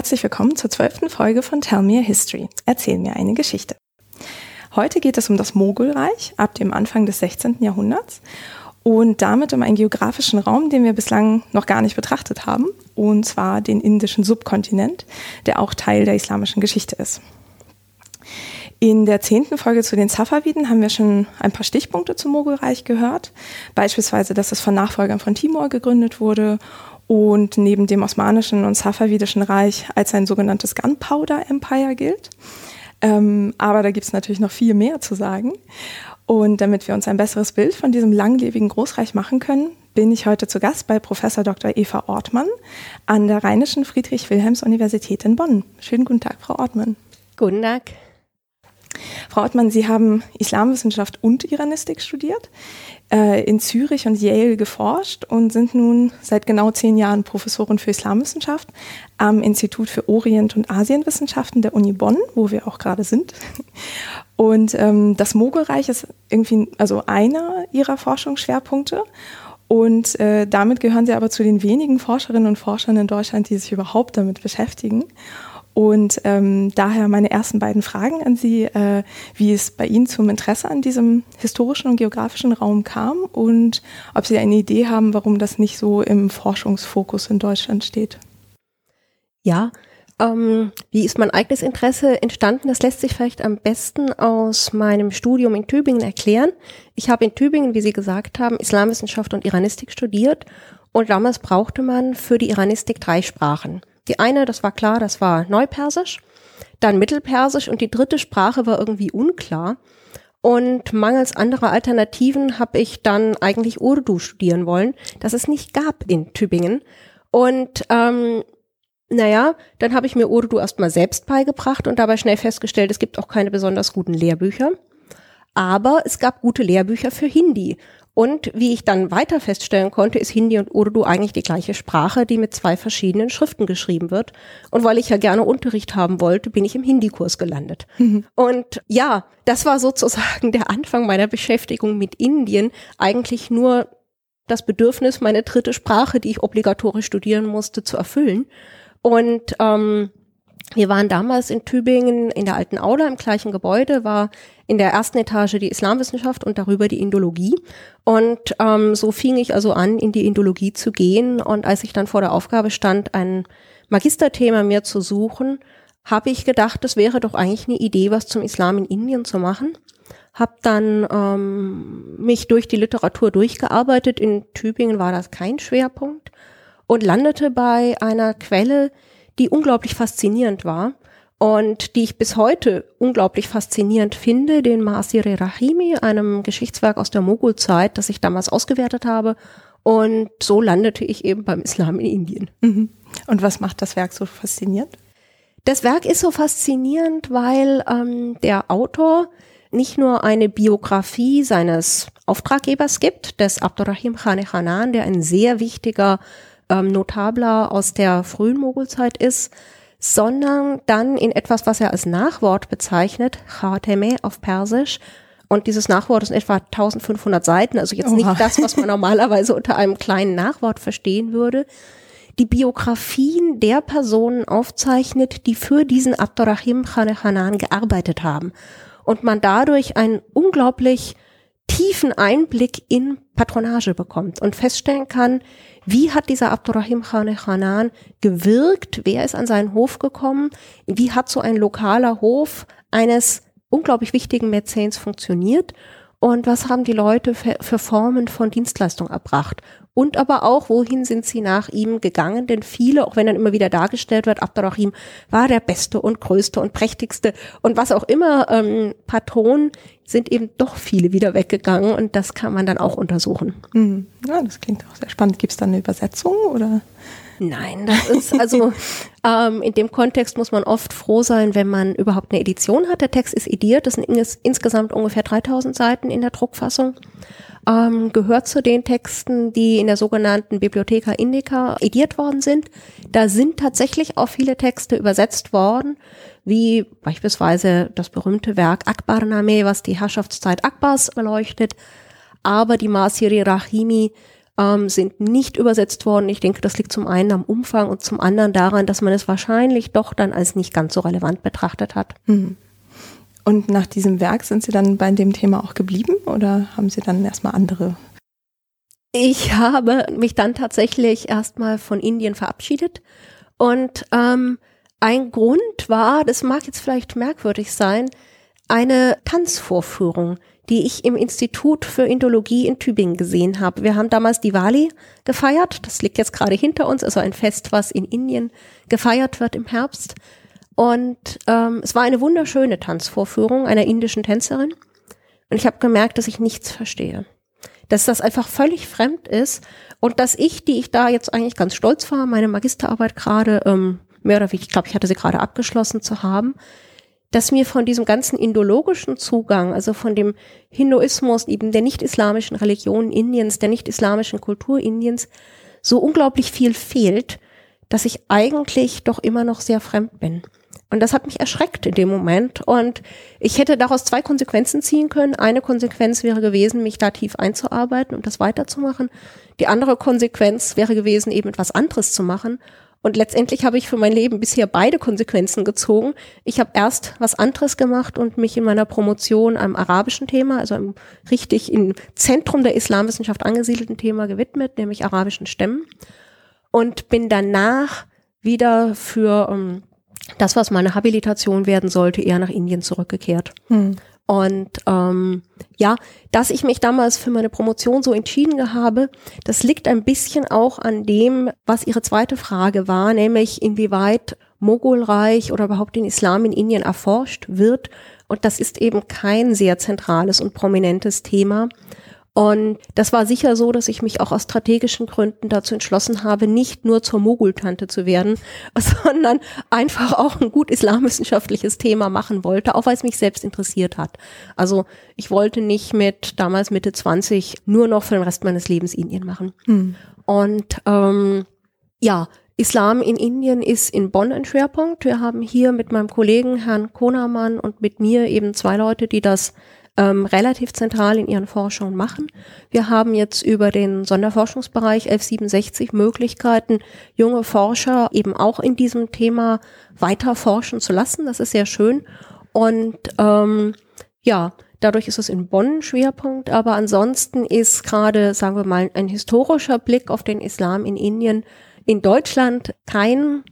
Herzlich willkommen zur zwölften Folge von Tell Me a History. Erzähl mir eine Geschichte. Heute geht es um das Mogulreich ab dem Anfang des 16. Jahrhunderts und damit um einen geografischen Raum, den wir bislang noch gar nicht betrachtet haben, und zwar den indischen Subkontinent, der auch Teil der islamischen Geschichte ist. In der zehnten Folge zu den Safaviden haben wir schon ein paar Stichpunkte zum Mogulreich gehört. Beispielsweise, dass es von Nachfolgern von Timur gegründet wurde und neben dem Osmanischen und Safavidischen Reich als ein sogenanntes Gunpowder Empire gilt. Ähm, aber da gibt es natürlich noch viel mehr zu sagen. Und damit wir uns ein besseres Bild von diesem langlebigen Großreich machen können, bin ich heute zu Gast bei Professor Dr. Eva Ortmann an der Rheinischen Friedrich-Wilhelms-Universität in Bonn. Schönen guten Tag, Frau Ortmann. Guten Tag. Frau Ottmann, Sie haben Islamwissenschaft und Iranistik studiert, äh, in Zürich und Yale geforscht und sind nun seit genau zehn Jahren Professorin für Islamwissenschaft am Institut für Orient- und Asienwissenschaften der Uni Bonn, wo wir auch gerade sind. Und ähm, das Mogulreich ist irgendwie also einer Ihrer Forschungsschwerpunkte. Und äh, damit gehören Sie aber zu den wenigen Forscherinnen und Forschern in Deutschland, die sich überhaupt damit beschäftigen. Und ähm, daher meine ersten beiden Fragen an Sie, äh, wie es bei Ihnen zum Interesse an diesem historischen und geografischen Raum kam und ob Sie eine Idee haben, warum das nicht so im Forschungsfokus in Deutschland steht. Ja, ähm, wie ist mein eigenes Interesse entstanden? Das lässt sich vielleicht am besten aus meinem Studium in Tübingen erklären. Ich habe in Tübingen, wie Sie gesagt haben, Islamwissenschaft und Iranistik studiert und damals brauchte man für die Iranistik drei Sprachen. Die eine, das war klar, das war Neupersisch, dann Mittelpersisch und die dritte Sprache war irgendwie unklar. Und mangels anderer Alternativen habe ich dann eigentlich Urdu studieren wollen, das es nicht gab in Tübingen. Und ähm, naja, dann habe ich mir Urdu erstmal selbst beigebracht und dabei schnell festgestellt, es gibt auch keine besonders guten Lehrbücher. Aber es gab gute Lehrbücher für Hindi. Und wie ich dann weiter feststellen konnte, ist Hindi und Urdu eigentlich die gleiche Sprache, die mit zwei verschiedenen Schriften geschrieben wird. Und weil ich ja gerne Unterricht haben wollte, bin ich im Hindi-Kurs gelandet. Mhm. Und ja, das war sozusagen der Anfang meiner Beschäftigung mit Indien. Eigentlich nur das Bedürfnis, meine dritte Sprache, die ich obligatorisch studieren musste, zu erfüllen. Und ähm, wir waren damals in Tübingen in der alten Aula im gleichen Gebäude, war in der ersten Etage die Islamwissenschaft und darüber die Indologie. Und ähm, so fing ich also an, in die Indologie zu gehen. Und als ich dann vor der Aufgabe stand, ein Magisterthema mir zu suchen, habe ich gedacht, das wäre doch eigentlich eine Idee, was zum Islam in Indien zu machen. Hab dann ähm, mich durch die Literatur durchgearbeitet. In Tübingen war das kein Schwerpunkt und landete bei einer Quelle, die unglaublich faszinierend war und die ich bis heute unglaublich faszinierend finde, den Masire Rahimi, einem Geschichtswerk aus der Mogulzeit, das ich damals ausgewertet habe. Und so landete ich eben beim Islam in Indien. Mhm. Und was macht das Werk so faszinierend? Das Werk ist so faszinierend, weil ähm, der Autor nicht nur eine Biografie seines Auftraggebers gibt, des Abdurrahim Khane Hanan, der ein sehr wichtiger ähm, Notabler aus der frühen Mogulzeit ist, sondern dann in etwas, was er als Nachwort bezeichnet, Khateme auf Persisch. Und dieses Nachwort ist etwa 1500 Seiten, also jetzt Oha. nicht das, was man normalerweise unter einem kleinen Nachwort verstehen würde. Die Biografien der Personen aufzeichnet, die für diesen Abdurrahim Hanan gearbeitet haben. Und man dadurch einen unglaublich tiefen Einblick in Patronage bekommt und feststellen kann, wie hat dieser Abdurrahim Khane Khanan gewirkt? Wer ist an seinen Hof gekommen? Wie hat so ein lokaler Hof eines unglaublich wichtigen Mäzens funktioniert? Und was haben die Leute für Formen von Dienstleistung erbracht? Und aber auch, wohin sind sie nach ihm gegangen? Denn viele, auch wenn dann immer wieder dargestellt wird, Abdurrahim war der beste und größte und prächtigste und was auch immer ähm, Patron, sind eben doch viele wieder weggegangen und das kann man dann auch untersuchen. Mhm. Ja, das klingt auch sehr spannend. Gibt es da eine Übersetzung oder? Nein, das ist also ähm, in dem Kontext muss man oft froh sein, wenn man überhaupt eine Edition hat. Der Text ist ediert, das sind insgesamt ungefähr 3000 Seiten in der Druckfassung ähm, gehört zu den Texten, die in der sogenannten Bibliotheca Indica ediert worden sind. Da sind tatsächlich auch viele Texte übersetzt worden, wie beispielsweise das berühmte Werk Akbarname, was die Herrschaftszeit Akbars beleuchtet. Aber die Masiri Rahimi ähm, sind nicht übersetzt worden. Ich denke, das liegt zum einen am Umfang und zum anderen daran, dass man es wahrscheinlich doch dann als nicht ganz so relevant betrachtet hat. Mhm. Und nach diesem Werk sind Sie dann bei dem Thema auch geblieben oder haben Sie dann erstmal andere? Ich habe mich dann tatsächlich erstmal von Indien verabschiedet und ähm, ein Grund war, das mag jetzt vielleicht merkwürdig sein, eine Tanzvorführung, die ich im Institut für Indologie in Tübingen gesehen habe. Wir haben damals Diwali gefeiert, das liegt jetzt gerade hinter uns, also ein Fest, was in Indien gefeiert wird im Herbst. Und ähm, es war eine wunderschöne Tanzvorführung einer indischen Tänzerin. Und ich habe gemerkt, dass ich nichts verstehe. Dass das einfach völlig fremd ist und dass ich, die ich da jetzt eigentlich ganz stolz war, meine Magisterarbeit gerade ähm, mehr oder weniger, ich glaube, ich hatte sie gerade abgeschlossen zu haben, dass mir von diesem ganzen indologischen Zugang, also von dem Hinduismus, eben der nicht-islamischen Religion Indiens, der nicht-islamischen Kultur Indiens, so unglaublich viel fehlt, dass ich eigentlich doch immer noch sehr fremd bin. Und das hat mich erschreckt in dem Moment. Und ich hätte daraus zwei Konsequenzen ziehen können. Eine Konsequenz wäre gewesen, mich da tief einzuarbeiten und das weiterzumachen. Die andere Konsequenz wäre gewesen, eben etwas anderes zu machen. Und letztendlich habe ich für mein Leben bisher beide Konsequenzen gezogen. Ich habe erst was anderes gemacht und mich in meiner Promotion einem arabischen Thema, also einem richtig im Zentrum der Islamwissenschaft angesiedelten Thema gewidmet, nämlich arabischen Stämmen. Und bin danach wieder für um, ähm, das, was meine Habilitation werden sollte, eher nach Indien zurückgekehrt. Hm. Und ähm, ja, dass ich mich damals für meine Promotion so entschieden habe, das liegt ein bisschen auch an dem, was Ihre zweite Frage war, nämlich inwieweit Mogulreich oder überhaupt den Islam in Indien erforscht wird. Und das ist eben kein sehr zentrales und prominentes Thema. Und das war sicher so, dass ich mich auch aus strategischen Gründen dazu entschlossen habe, nicht nur zur Mogultante zu werden, sondern einfach auch ein gut islamwissenschaftliches Thema machen wollte, auch weil es mich selbst interessiert hat. Also ich wollte nicht mit damals Mitte 20 nur noch für den Rest meines Lebens Indien machen. Hm. Und ähm, ja, Islam in Indien ist in Bonn ein Schwerpunkt. Wir haben hier mit meinem Kollegen Herrn Konamann und mit mir eben zwei Leute, die das ähm, relativ zentral in ihren Forschungen machen. Wir haben jetzt über den Sonderforschungsbereich 1167 Möglichkeiten, junge Forscher eben auch in diesem Thema weiter forschen zu lassen. Das ist sehr schön. Und ähm, ja, Dadurch ist es in Bonn ein Schwerpunkt, aber ansonsten ist gerade, sagen wir mal, ein historischer Blick auf den Islam in Indien in Deutschland kein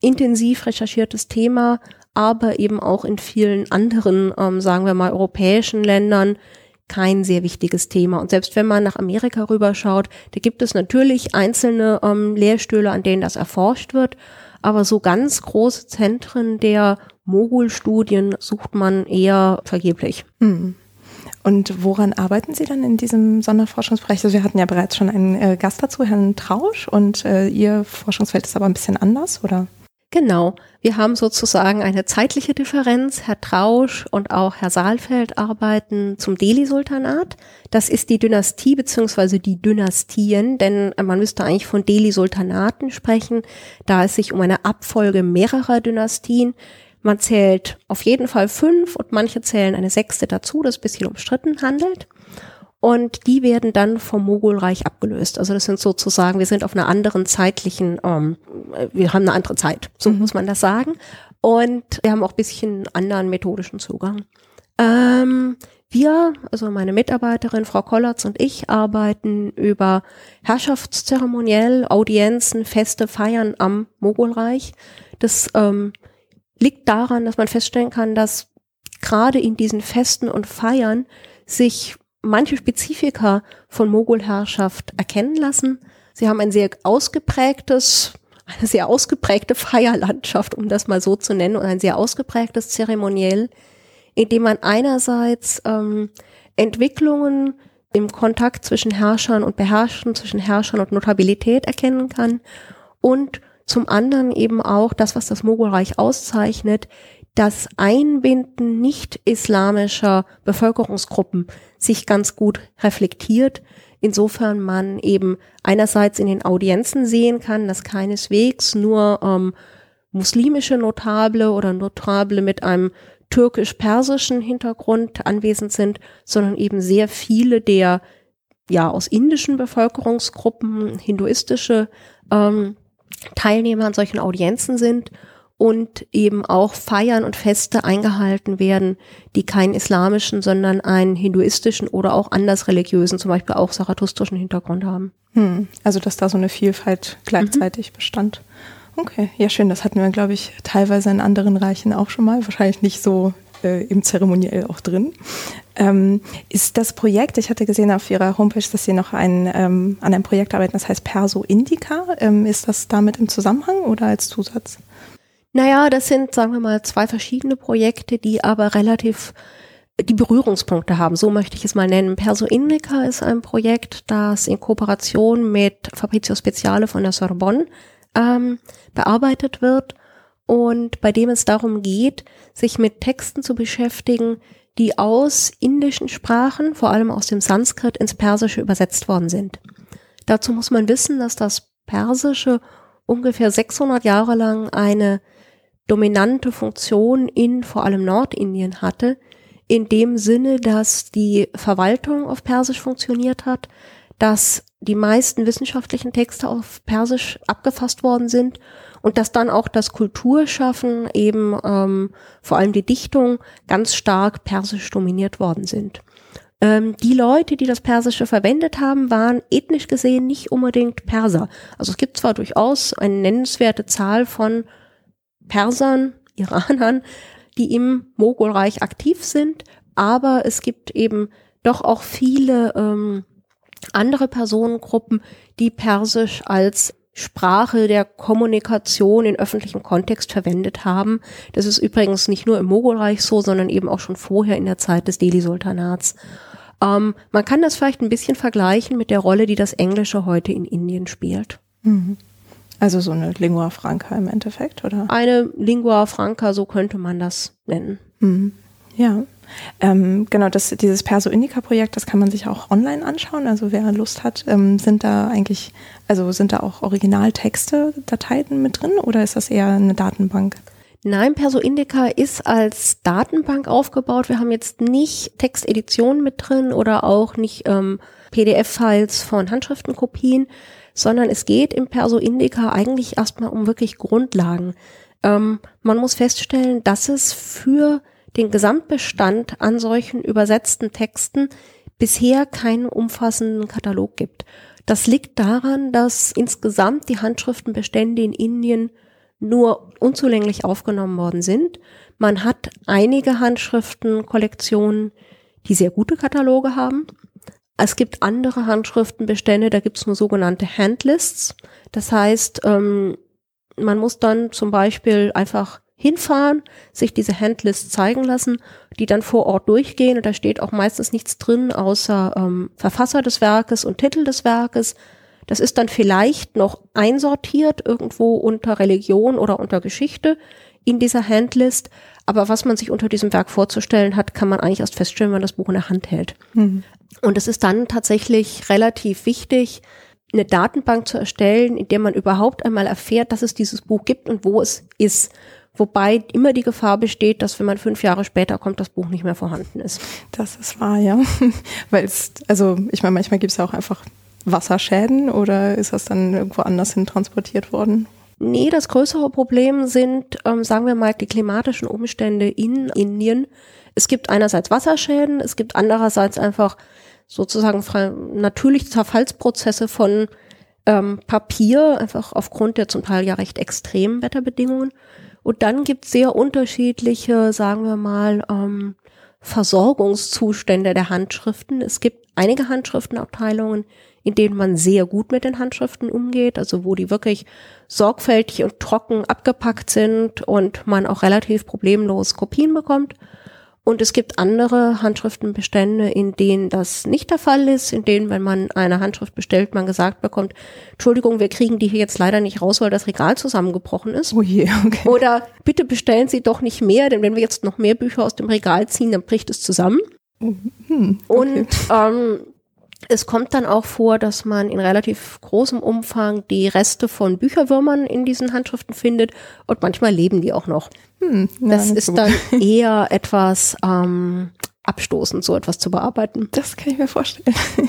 intensiv recherchiertes Thema, aber eben auch in vielen anderen, ähm, sagen wir mal, europäischen Ländern kein sehr wichtiges Thema. Und selbst wenn man nach Amerika rüberschaut, da gibt es natürlich einzelne ähm, Lehrstühle, an denen das erforscht wird, aber so ganz große Zentren der Mogul-Studien sucht man eher vergeblich. Mhm. Und woran arbeiten Sie dann in diesem Sonderforschungsbereich? Also wir hatten ja bereits schon einen äh, Gast dazu, Herrn Trausch, und äh, Ihr Forschungsfeld ist aber ein bisschen anders, oder? Genau. Wir haben sozusagen eine zeitliche Differenz. Herr Trausch und auch Herr Saalfeld arbeiten zum Delhi-Sultanat. Das ist die Dynastie beziehungsweise die Dynastien, denn man müsste eigentlich von Delhi-Sultanaten sprechen, da es sich um eine Abfolge mehrerer Dynastien. Man zählt auf jeden Fall fünf und manche zählen eine sechste dazu, das ein bisschen umstritten handelt und die werden dann vom Mogulreich abgelöst. Also das sind sozusagen, wir sind auf einer anderen zeitlichen, ähm, wir haben eine andere Zeit, so mhm. muss man das sagen. Und wir haben auch bisschen anderen methodischen Zugang. Ähm, wir, also meine Mitarbeiterin Frau Kollatz und ich, arbeiten über Herrschaftszeremoniell, Audienzen, Feste, Feiern am Mogulreich. Das ähm, liegt daran, dass man feststellen kann, dass gerade in diesen Festen und Feiern sich manche Spezifika von Mogulherrschaft erkennen lassen. Sie haben ein sehr ausgeprägtes, eine sehr ausgeprägte Feierlandschaft, um das mal so zu nennen, und ein sehr ausgeprägtes Zeremoniell, in dem man einerseits ähm, Entwicklungen im Kontakt zwischen Herrschern und Beherrschten, zwischen Herrschern und Notabilität erkennen kann und zum anderen eben auch das, was das Mogulreich auszeichnet, das Einbinden nicht-islamischer Bevölkerungsgruppen sich ganz gut reflektiert. Insofern man eben einerseits in den Audienzen sehen kann, dass keineswegs nur ähm, muslimische Notable oder Notable mit einem türkisch-persischen Hintergrund anwesend sind, sondern eben sehr viele der ja aus indischen Bevölkerungsgruppen, hinduistische ähm, Teilnehmer an solchen Audienzen sind und eben auch Feiern und Feste eingehalten werden, die keinen islamischen, sondern einen hinduistischen oder auch anders religiösen, zum Beispiel auch zarathustrischen Hintergrund haben. Hm, also dass da so eine Vielfalt gleichzeitig mhm. bestand. Okay, ja schön, das hatten wir, glaube ich, teilweise in anderen Reichen auch schon mal, wahrscheinlich nicht so äh, im Zeremoniell auch drin. Ähm, ist das Projekt, ich hatte gesehen auf Ihrer Homepage, dass Sie noch ein, ähm, an einem Projekt arbeiten, das heißt Perso Indica. Ähm, ist das damit im Zusammenhang oder als Zusatz? Naja, das sind, sagen wir mal, zwei verschiedene Projekte, die aber relativ die Berührungspunkte haben, so möchte ich es mal nennen. Perso Indica ist ein Projekt, das in Kooperation mit Fabrizio Speziale von der Sorbonne ähm, bearbeitet wird und bei dem es darum geht, sich mit Texten zu beschäftigen, die aus indischen Sprachen, vor allem aus dem Sanskrit, ins Persische übersetzt worden sind. Dazu muss man wissen, dass das Persische ungefähr 600 Jahre lang eine dominante Funktion in vor allem Nordindien hatte, in dem Sinne, dass die Verwaltung auf Persisch funktioniert hat, dass die meisten wissenschaftlichen Texte auf Persisch abgefasst worden sind und dass dann auch das Kulturschaffen eben ähm, vor allem die Dichtung ganz stark persisch dominiert worden sind. Ähm, die Leute, die das Persische verwendet haben, waren ethnisch gesehen nicht unbedingt Perser. Also es gibt zwar durchaus eine nennenswerte Zahl von Persern, Iranern, die im Mogulreich aktiv sind, aber es gibt eben doch auch viele ähm, andere Personengruppen, die Persisch als Sprache der Kommunikation in öffentlichem Kontext verwendet haben. Das ist übrigens nicht nur im Mogulreich so, sondern eben auch schon vorher in der Zeit des Delhi-Sultanats. Ähm, man kann das vielleicht ein bisschen vergleichen mit der Rolle, die das Englische heute in Indien spielt. Mhm. Also so eine Lingua Franca im Endeffekt, oder? Eine Lingua Franca, so könnte man das nennen. Mhm. Ja. Ähm, genau, das, dieses Perso Indica Projekt, das kann man sich auch online anschauen. Also wer Lust hat, ähm, sind da eigentlich, also sind da auch Originaltexte, Dateien mit drin oder ist das eher eine Datenbank? Nein, Perso Indica ist als Datenbank aufgebaut. Wir haben jetzt nicht Texteditionen mit drin oder auch nicht ähm, PDF-Files von Handschriftenkopien, sondern es geht im Perso Indica eigentlich erstmal um wirklich Grundlagen. Ähm, man muss feststellen, dass es für den Gesamtbestand an solchen übersetzten Texten bisher keinen umfassenden Katalog gibt. Das liegt daran, dass insgesamt die Handschriftenbestände in Indien nur unzulänglich aufgenommen worden sind. Man hat einige Handschriftenkollektionen, die sehr gute Kataloge haben. Es gibt andere Handschriftenbestände, da gibt es nur sogenannte Handlists. Das heißt, ähm, man muss dann zum Beispiel einfach hinfahren, sich diese Handlists zeigen lassen, die dann vor Ort durchgehen und da steht auch meistens nichts drin außer ähm, Verfasser des Werkes und Titel des Werkes. Das ist dann vielleicht noch einsortiert irgendwo unter Religion oder unter Geschichte in dieser Handlist. Aber was man sich unter diesem Werk vorzustellen hat, kann man eigentlich erst feststellen, wenn man das Buch in der Hand hält. Mhm. Und es ist dann tatsächlich relativ wichtig, eine Datenbank zu erstellen, in der man überhaupt einmal erfährt, dass es dieses Buch gibt und wo es ist. Wobei immer die Gefahr besteht, dass wenn man fünf Jahre später kommt, das Buch nicht mehr vorhanden ist. Das ist wahr, ja. Weil es, also ich meine, manchmal gibt es ja auch einfach Wasserschäden oder ist das dann irgendwo anders hin transportiert worden? Nee, das größere Problem sind, ähm, sagen wir mal, die klimatischen Umstände in Indien. Es gibt einerseits Wasserschäden, es gibt andererseits einfach sozusagen natürliche Zerfallsprozesse von ähm, Papier, einfach aufgrund der zum Teil ja recht extremen Wetterbedingungen. Und dann gibt es sehr unterschiedliche, sagen wir mal, ähm, Versorgungszustände der Handschriften. Es gibt einige Handschriftenabteilungen, in denen man sehr gut mit den Handschriften umgeht, also wo die wirklich sorgfältig und trocken abgepackt sind und man auch relativ problemlos Kopien bekommt. Und es gibt andere Handschriftenbestände, in denen das nicht der Fall ist, in denen, wenn man eine Handschrift bestellt, man gesagt bekommt, Entschuldigung, wir kriegen die hier jetzt leider nicht raus, weil das Regal zusammengebrochen ist. Oh je, okay. Oder bitte bestellen Sie doch nicht mehr, denn wenn wir jetzt noch mehr Bücher aus dem Regal ziehen, dann bricht es zusammen. Hm, okay. Und ähm, es kommt dann auch vor, dass man in relativ großem Umfang die Reste von Bücherwürmern in diesen Handschriften findet und manchmal leben die auch noch. Hm, ja, das ist so dann eher etwas ähm, abstoßend, so etwas zu bearbeiten. Das kann ich mir vorstellen.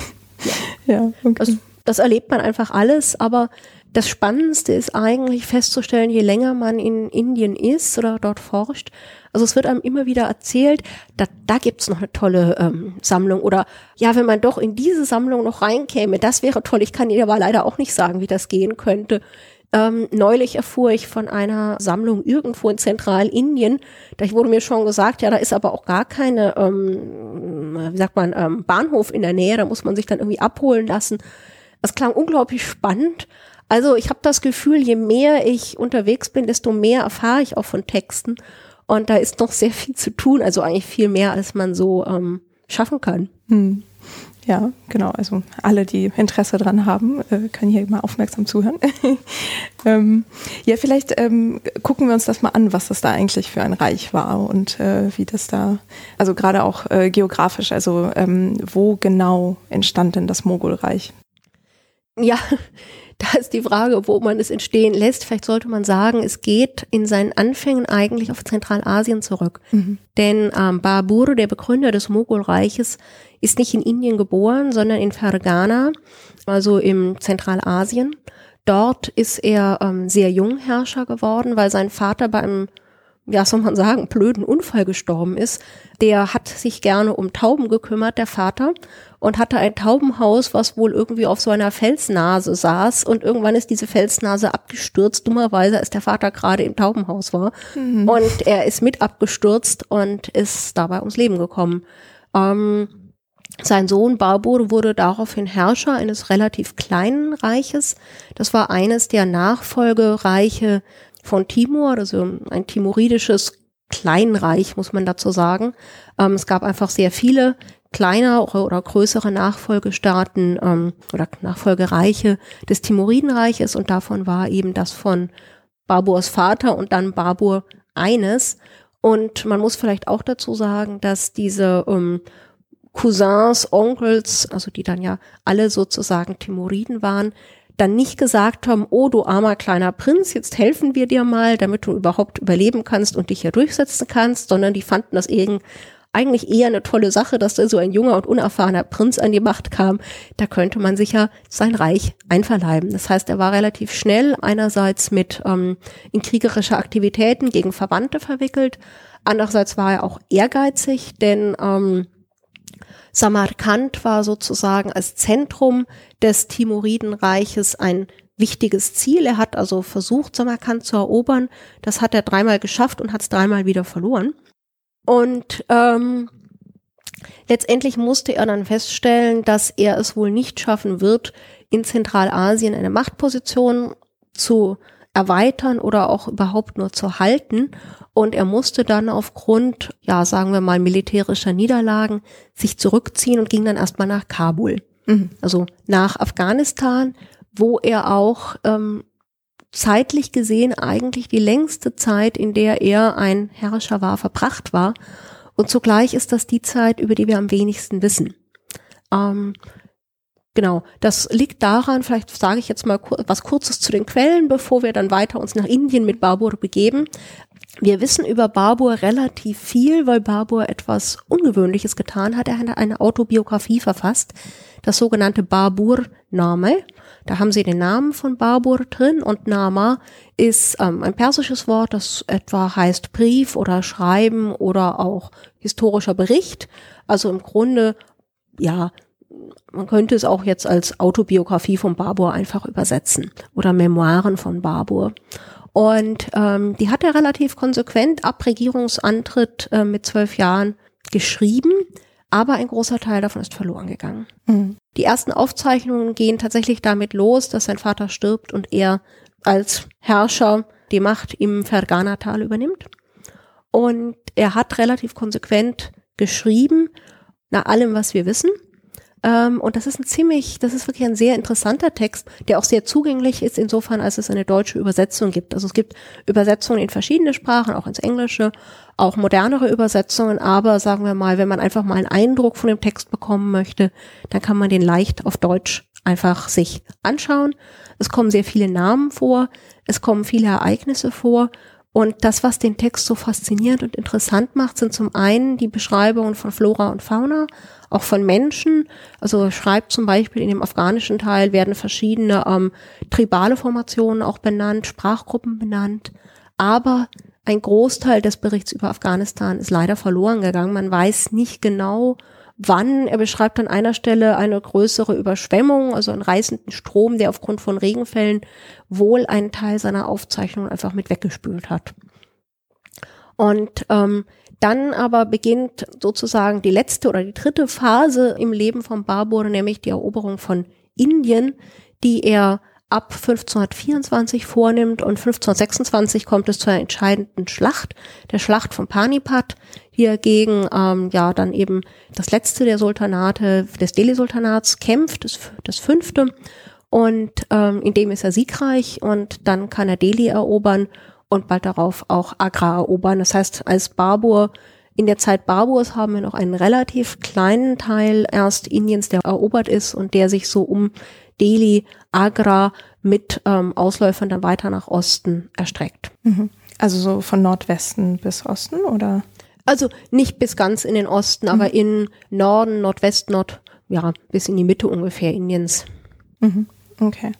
Ja, okay. das, das erlebt man einfach alles, aber das Spannendste ist eigentlich festzustellen, je länger man in Indien ist oder dort forscht, also es wird einem immer wieder erzählt, da, da gibt's noch eine tolle ähm, Sammlung oder ja, wenn man doch in diese Sammlung noch reinkäme, das wäre toll. Ich kann Ihnen aber leider auch nicht sagen, wie das gehen könnte. Ähm, neulich erfuhr ich von einer Sammlung irgendwo in Zentralindien. Da wurde mir schon gesagt, ja, da ist aber auch gar keine, ähm, wie sagt man, ähm, Bahnhof in der Nähe. Da muss man sich dann irgendwie abholen lassen. Das klang unglaublich spannend. Also ich habe das Gefühl, je mehr ich unterwegs bin, desto mehr erfahre ich auch von Texten. Und da ist noch sehr viel zu tun, also eigentlich viel mehr, als man so ähm, schaffen kann. Hm. Ja, genau. Also alle, die Interesse dran haben, äh, können hier mal aufmerksam zuhören. ähm, ja, vielleicht ähm, gucken wir uns das mal an, was das da eigentlich für ein Reich war und äh, wie das da, also gerade auch äh, geografisch, also ähm, wo genau entstand denn das Mogulreich? Ja, da ist die Frage, wo man es entstehen lässt. Vielleicht sollte man sagen, es geht in seinen Anfängen eigentlich auf Zentralasien zurück. Mhm. Denn ähm, Babur, der Begründer des Mogulreiches, ist nicht in Indien geboren, sondern in Fergana, also im Zentralasien. Dort ist er ähm, sehr jung Herrscher geworden, weil sein Vater bei einem ja, soll man sagen, blöden Unfall gestorben ist. Der hat sich gerne um Tauben gekümmert, der Vater, und hatte ein Taubenhaus, was wohl irgendwie auf so einer Felsnase saß. Und irgendwann ist diese Felsnase abgestürzt, dummerweise, als der Vater gerade im Taubenhaus war. Mhm. Und er ist mit abgestürzt und ist dabei ums Leben gekommen. Ähm, sein Sohn Babur wurde daraufhin Herrscher eines relativ kleinen Reiches. Das war eines der Nachfolgereiche von Timor, also ein timoridisches Kleinreich, muss man dazu sagen. Ähm, es gab einfach sehr viele kleinere oder größere Nachfolgestaaten ähm, oder Nachfolgereiche des Timuridenreiches und davon war eben das von Baburs Vater und dann Babur eines. Und man muss vielleicht auch dazu sagen, dass diese ähm, Cousins, Onkels, also die dann ja alle sozusagen Timuriden waren, dann nicht gesagt haben, oh du armer kleiner Prinz, jetzt helfen wir dir mal, damit du überhaupt überleben kannst und dich hier durchsetzen kannst, sondern die fanden das irgendwie eigentlich eher eine tolle Sache, dass da so ein junger und unerfahrener Prinz an die Macht kam. Da könnte man sich ja sein Reich einverleiben. Das heißt, er war relativ schnell einerseits mit ähm, in kriegerische Aktivitäten gegen Verwandte verwickelt, andererseits war er auch ehrgeizig, denn ähm, Samarkand war sozusagen als Zentrum des Timuridenreiches ein wichtiges Ziel. Er hat also versucht, Samarkand zu erobern. Das hat er dreimal geschafft und hat es dreimal wieder verloren. Und ähm, letztendlich musste er dann feststellen, dass er es wohl nicht schaffen wird, in Zentralasien eine Machtposition zu erweitern oder auch überhaupt nur zu halten. Und er musste dann aufgrund, ja, sagen wir mal, militärischer Niederlagen sich zurückziehen und ging dann erstmal nach Kabul. Mhm. Also nach Afghanistan, wo er auch ähm, zeitlich gesehen eigentlich die längste Zeit, in der er ein Herrscher war, verbracht war. Und zugleich ist das die Zeit, über die wir am wenigsten wissen. Ähm, Genau, das liegt daran, vielleicht sage ich jetzt mal was Kurzes zu den Quellen, bevor wir dann weiter uns nach Indien mit Babur begeben. Wir wissen über Babur relativ viel, weil Babur etwas Ungewöhnliches getan hat. Er hat eine Autobiografie verfasst, das sogenannte Babur-Name. Da haben Sie den Namen von Babur drin und Nama ist ähm, ein persisches Wort, das etwa heißt Brief oder Schreiben oder auch historischer Bericht. Also im Grunde ja man könnte es auch jetzt als Autobiografie von Babur einfach übersetzen oder Memoiren von Babur. Und ähm, die hat er relativ konsequent ab Regierungsantritt äh, mit zwölf Jahren geschrieben, aber ein großer Teil davon ist verloren gegangen. Mhm. Die ersten Aufzeichnungen gehen tatsächlich damit los, dass sein Vater stirbt und er als Herrscher die Macht im Fergana-Tal übernimmt. Und er hat relativ konsequent geschrieben, nach allem, was wir wissen. Ähm, und das ist ein ziemlich, das ist wirklich ein sehr interessanter Text, der auch sehr zugänglich ist, insofern, als es eine deutsche Übersetzung gibt. Also es gibt Übersetzungen in verschiedene Sprachen, auch ins Englische, auch modernere Übersetzungen, aber sagen wir mal, wenn man einfach mal einen Eindruck von dem Text bekommen möchte, dann kann man den leicht auf Deutsch einfach sich anschauen. Es kommen sehr viele Namen vor, es kommen viele Ereignisse vor Und das, was den Text so faszinierend und interessant macht, sind zum einen die Beschreibungen von Flora und Fauna, auch von Menschen. Also schreibt zum Beispiel in dem afghanischen Teil werden verschiedene ähm, tribale Formationen auch benannt, Sprachgruppen benannt. Aber ein Großteil des Berichts über Afghanistan ist leider verloren gegangen. Man weiß nicht genau, wann. Er beschreibt an einer Stelle eine größere Überschwemmung, also einen reißenden Strom, der aufgrund von Regenfällen wohl einen Teil seiner Aufzeichnungen einfach mit weggespült hat. Und ähm, dann aber beginnt sozusagen die letzte oder die dritte Phase im Leben von Babur, nämlich die Eroberung von Indien, die er ab 1524 vornimmt und 1526 kommt es zu einer entscheidenden Schlacht, der Schlacht von Panipat, die er gegen ähm, ja dann eben das letzte der Sultanate des Delhi-Sultanats kämpft, das, das fünfte und ähm, in dem ist er siegreich und dann kann er Delhi erobern und bald darauf auch Agra erobern. Das heißt, als Babur in der Zeit Baburs haben wir noch einen relativ kleinen Teil erst Indiens, der erobert ist und der sich so um Delhi, Agra mit ähm, Ausläufern dann weiter nach Osten erstreckt. Mhm. Also so von Nordwesten bis Osten oder? Also nicht bis ganz in den Osten, mhm. aber in Norden, Nordwest, Nord, ja, bis in die Mitte ungefähr Indiens. Mhm. Okay.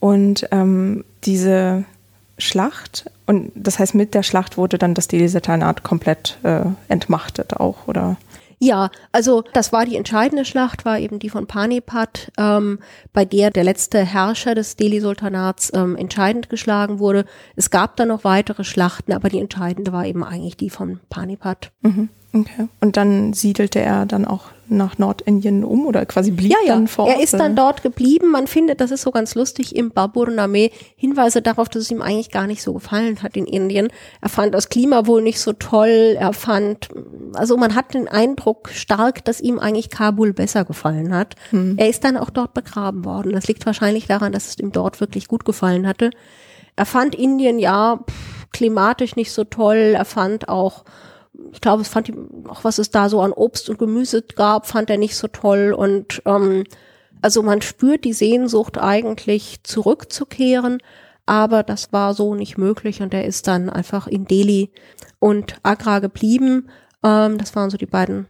Und ähm, diese Schlacht, und das heißt, mit der Schlacht wurde dann das Delhi-Sultanat komplett äh, entmachtet auch, oder? Ja, also das war die entscheidende Schlacht, war eben die von Panipat, ähm, bei der der letzte Herrscher des Delhi-Sultanats ähm, entscheidend geschlagen wurde. Es gab dann noch weitere Schlachten, aber die entscheidende war eben eigentlich die von Panipat. Mhm. Okay. Und dann siedelte er dann auch nach Nordindien um oder quasi blieb ja, ja. dann vor Ort? Er ist dann dort geblieben. Man findet, das ist so ganz lustig, im Baburname Hinweise darauf, dass es ihm eigentlich gar nicht so gefallen hat in Indien. Er fand das Klima wohl nicht so toll. Er fand, also man hat den Eindruck stark, dass ihm eigentlich Kabul besser gefallen hat. Hm. Er ist dann auch dort begraben worden. Das liegt wahrscheinlich daran, dass es ihm dort wirklich gut gefallen hatte. Er fand Indien ja pff, klimatisch nicht so toll. Er fand auch ich glaube, es fand ihm auch, was es da so an Obst und Gemüse gab, fand er nicht so toll. Und ähm, also man spürt die Sehnsucht eigentlich zurückzukehren, aber das war so nicht möglich und er ist dann einfach in Delhi und Agra geblieben. Ähm, das waren so die beiden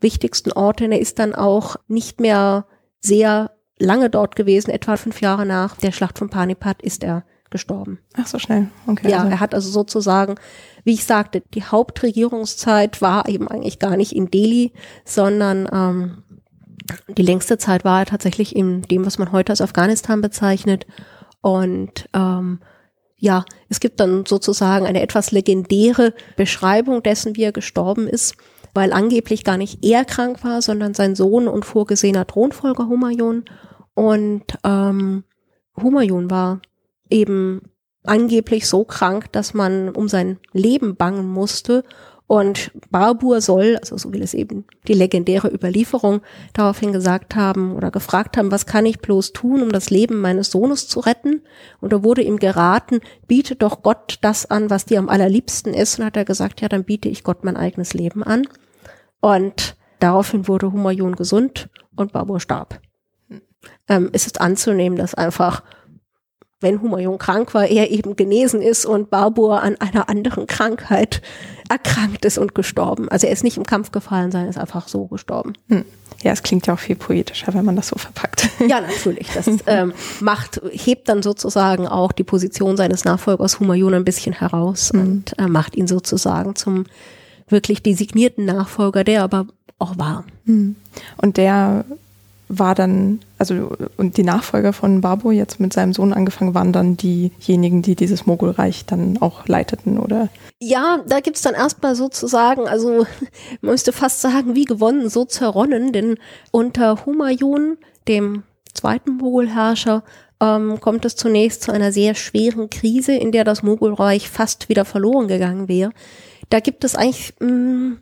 wichtigsten Orte. Und er ist dann auch nicht mehr sehr lange dort gewesen, etwa fünf Jahre nach der Schlacht von Panipat ist er gestorben. Ach so schnell. Okay. Ja, also. er hat also sozusagen, wie ich sagte, die Hauptregierungszeit war eben eigentlich gar nicht in Delhi, sondern ähm, die längste Zeit war er tatsächlich in dem, was man heute als Afghanistan bezeichnet. Und ähm, ja, es gibt dann sozusagen eine etwas legendäre Beschreibung dessen, wie er gestorben ist, weil angeblich gar nicht er krank war, sondern sein Sohn und vorgesehener Thronfolger Humayun. Und ähm, Humayun war eben angeblich so krank, dass man um sein Leben bangen musste. Und Barbur soll, also so will es eben die legendäre Überlieferung, daraufhin gesagt haben oder gefragt haben, was kann ich bloß tun, um das Leben meines Sohnes zu retten? Und da wurde ihm geraten, biete doch Gott das an, was dir am allerliebsten ist. Und hat er gesagt, ja, dann biete ich Gott mein eigenes Leben an. Und daraufhin wurde Humayun gesund und Barbur starb. Ähm, es ist anzunehmen, dass einfach wenn Humayun krank war, er eben genesen ist und Barbour an einer anderen Krankheit erkrankt ist und gestorben. Also er ist nicht im Kampf gefallen, sondern ist einfach so gestorben. Hm. Ja, es klingt ja auch viel poetischer, wenn man das so verpackt. Ja, natürlich. Das ähm, macht, hebt dann sozusagen auch die Position seines Nachfolgers Humayun ein bisschen heraus hm. und äh, macht ihn sozusagen zum wirklich designierten Nachfolger, der aber auch war. Hm. Und der war dann, also und die Nachfolger von Babu jetzt mit seinem Sohn angefangen, waren dann diejenigen, die dieses Mogulreich dann auch leiteten, oder? Ja, da gibt's dann erstmal sozusagen, also man müsste fast sagen, wie gewonnen, so zerronnen, denn unter Humayun, dem zweiten Mogulherrscher, ähm, kommt es zunächst zu einer sehr schweren Krise, in der das Mogulreich fast wieder verloren gegangen wäre. Da gibt es eigentlich mh, mm,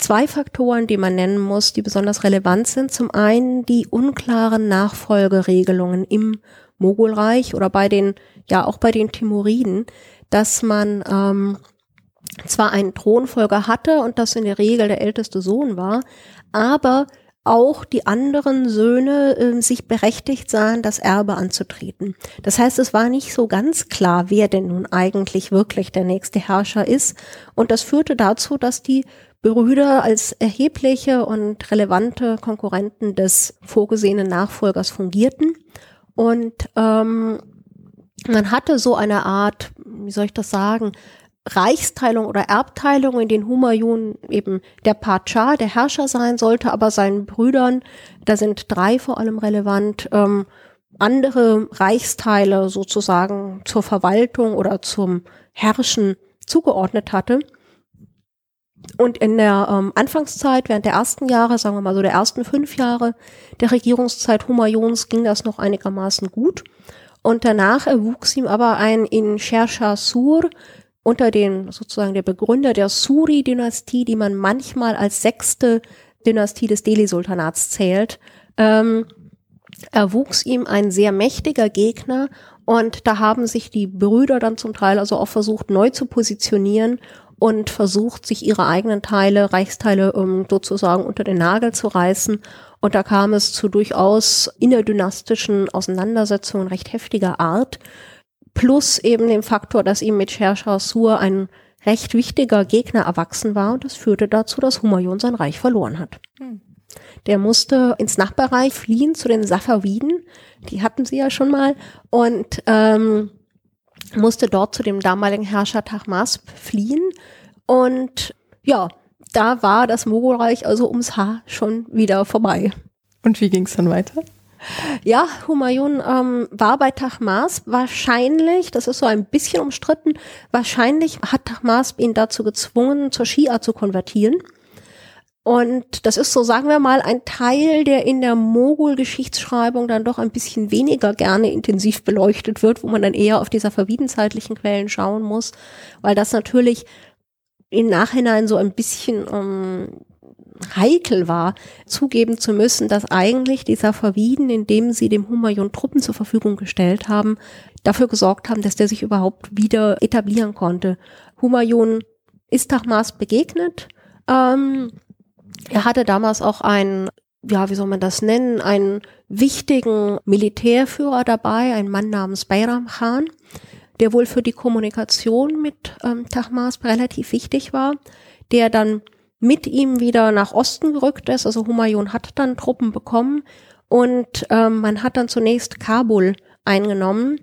zwei Faktoren, die man nennen muss, die besonders relevant sind. Zum einen die unklaren Nachfolgeregelungen im Mogulreich oder bei den, ja auch bei den Timuriden, dass man ähm, zwar einen Thronfolger hatte und das in der Regel der älteste Sohn war, aber auch die anderen Söhne äh, sich berechtigt sahen, das Erbe anzutreten. Das heißt, es war nicht so ganz klar, wer denn nun eigentlich wirklich der nächste Herrscher ist. Und das führte dazu, dass die Brüder als erhebliche und relevante Konkurrenten des vorgesehenen Nachfolgers fungierten. Und ähm, man hatte so eine Art, wie soll ich das sagen, Reichsteilung oder Erbteilung, in den Humayun eben der Pacha, der Herrscher sein sollte, aber seinen Brüdern, da sind drei vor allem relevant, ähm, andere Reichsteile sozusagen zur Verwaltung oder zum Herrschen zugeordnet hatte. Und in der ähm, Anfangszeit, während der ersten Jahre, sagen wir mal so der ersten fünf Jahre der Regierungszeit Humayuns, ging das noch einigermaßen gut. Und danach erwuchs ihm aber ein in Shershah Sur, unter den sozusagen der Begründer der Suri-Dynastie, die man manchmal als sechste Dynastie des Delhi-Sultanats zählt, ähm, erwuchs ihm ein sehr mächtiger Gegner und da haben sich die Brüder dann zum Teil also auch versucht neu zu positionieren und versucht, sich ihre eigenen Teile, Reichsteile um, sozusagen unter den Nagel zu reißen. Und da kam es zu durchaus innerdynastischen Auseinandersetzungen recht heftiger Art plus eben dem Faktor, dass ihm mit Sher Sur ein recht wichtiger Gegner erwachsen war und das führte dazu, dass Humayun sein Reich verloren hat. Hm. Der musste ins Nachbarreich fliehen zu den Safawiden, die hatten sie ja schon mal, und ähm, musste dort zu dem damaligen Herrscher Tahmasp fliehen. Und ja, da war das Mogulreich also ums Haar schon wieder vorbei. Und wie ging es dann weiter? Ja, Humayun ähm, war bei Tahmasp wahrscheinlich, das ist so ein bisschen umstritten, wahrscheinlich hat Tahmasp ihn dazu gezwungen, zur Schia zu konvertieren. Und das ist so, sagen wir mal, ein Teil, der in der Mogul-Geschichtsschreibung dann doch ein bisschen weniger gerne intensiv beleuchtet wird, wo man dann eher auf dieser verwiedenzeitlichen Quellen schauen muss, weil das natürlich im Nachhinein so ein bisschen ähm, heikel war, zugeben zu müssen, dass eigentlich die Safaviden, indem sie dem Humayun Truppen zur Verfügung gestellt haben, dafür gesorgt haben, dass der sich überhaupt wieder etablieren konnte. Humayun ist Tahmas begegnet. Ähm, er hatte damals auch einen, ja, wie soll man das nennen, einen wichtigen Militärführer dabei, ein Mann namens Bayram Khan, der wohl für die Kommunikation mit ähm, Tahmas relativ wichtig war, der dann mit ihm wieder nach Osten gerückt ist. Also Humayun hat dann Truppen bekommen und ähm, man hat dann zunächst Kabul eingenommen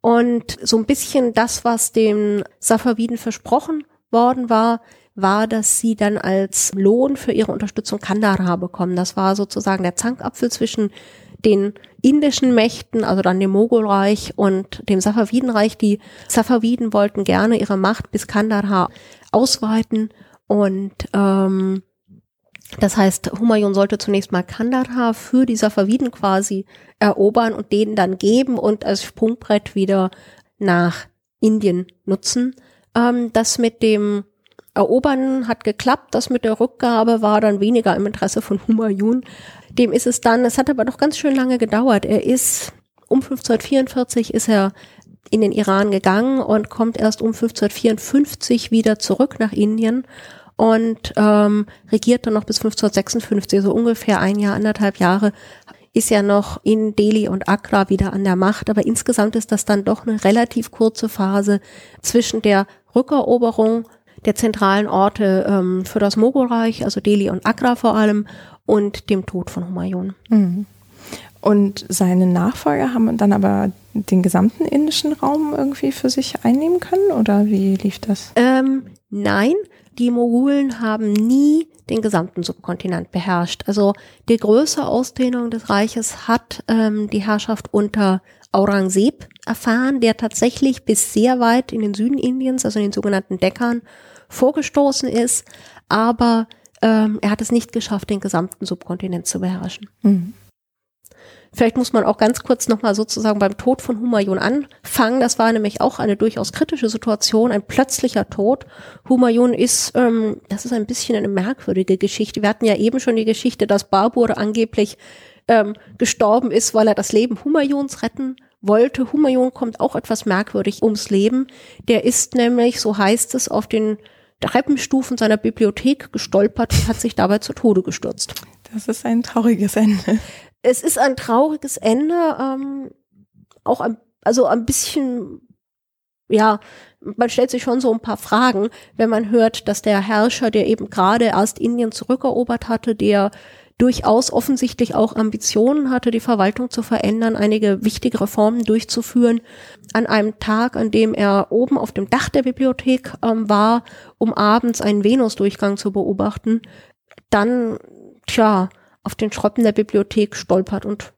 und so ein bisschen das, was den Safaviden versprochen worden war, war, dass sie dann als Lohn für ihre Unterstützung Kandahar bekommen. Das war sozusagen der Zankapfel zwischen den indischen Mächten, also dann dem Mogulreich und dem Safavidenreich. Die Safaviden wollten gerne ihre Macht bis Kandahar ausweiten und ähm, das heißt, Humayun sollte zunächst mal Kandahar für die Safaviden quasi erobern und denen dann geben und als Sprungbrett wieder nach Indien nutzen. Ähm, das mit dem Erobern hat geklappt, das mit der Rückgabe war dann weniger im Interesse von Humayun. Dem ist es dann, es hat aber noch ganz schön lange gedauert. Er ist um 1544 ist er in den Iran gegangen und kommt erst um 1554 wieder zurück nach Indien und ähm, regiert dann noch bis 1556, so ungefähr ein Jahr, anderthalb Jahre, ist ja noch in Delhi und Agra wieder an der Macht, aber insgesamt ist das dann doch eine relativ kurze Phase zwischen der Rückeroberung der zentralen Orte ähm, für das Mogulreich, also Delhi und Agra vor allem, und dem Tod von Humayun. Mhm. Und seine Nachfolger haben dann aber den gesamten indischen Raum irgendwie für sich einnehmen können oder wie lief das? Ähm, nein, die Mogulen haben nie den gesamten Subkontinent beherrscht. Also die größere Ausdehnung des Reiches hat ähm, die Herrschaft unter Aurangzeb erfahren, der tatsächlich bis sehr weit in den Süden Indiens, also in den sogenannten Deckern, vorgestoßen ist, aber ähm, er hat es nicht geschafft, den gesamten Subkontinent zu beherrschen. Mhm. Vielleicht muss man auch ganz kurz nochmal sozusagen beim Tod von Humayun anfangen. Das war nämlich auch eine durchaus kritische Situation, ein plötzlicher Tod. Humayun ist, ähm, das ist ein bisschen eine merkwürdige Geschichte. Wir hatten ja eben schon die Geschichte, dass Babur angeblich ähm, gestorben ist, weil er das Leben Humayuns retten wollte. Humayun kommt auch etwas merkwürdig ums Leben. Der ist nämlich, so heißt es, auf den Treppenstufen seiner Bibliothek gestolpert und hat sich dabei zu Tode gestürzt. Das ist ein trauriges Ende. Es ist ein trauriges Ende, ähm, auch ein, also ein bisschen, ja, man stellt sich schon so ein paar Fragen, wenn man hört, dass der Herrscher, der eben gerade erst Indien zurückerobert hatte, der durchaus offensichtlich auch Ambitionen hatte, die Verwaltung zu verändern, einige wichtige Reformen durchzuführen, an einem Tag, an dem er oben auf dem Dach der Bibliothek ähm, war, um abends einen Venusdurchgang zu beobachten, dann, tja, auf den Schroppen der Bibliothek stolpert und,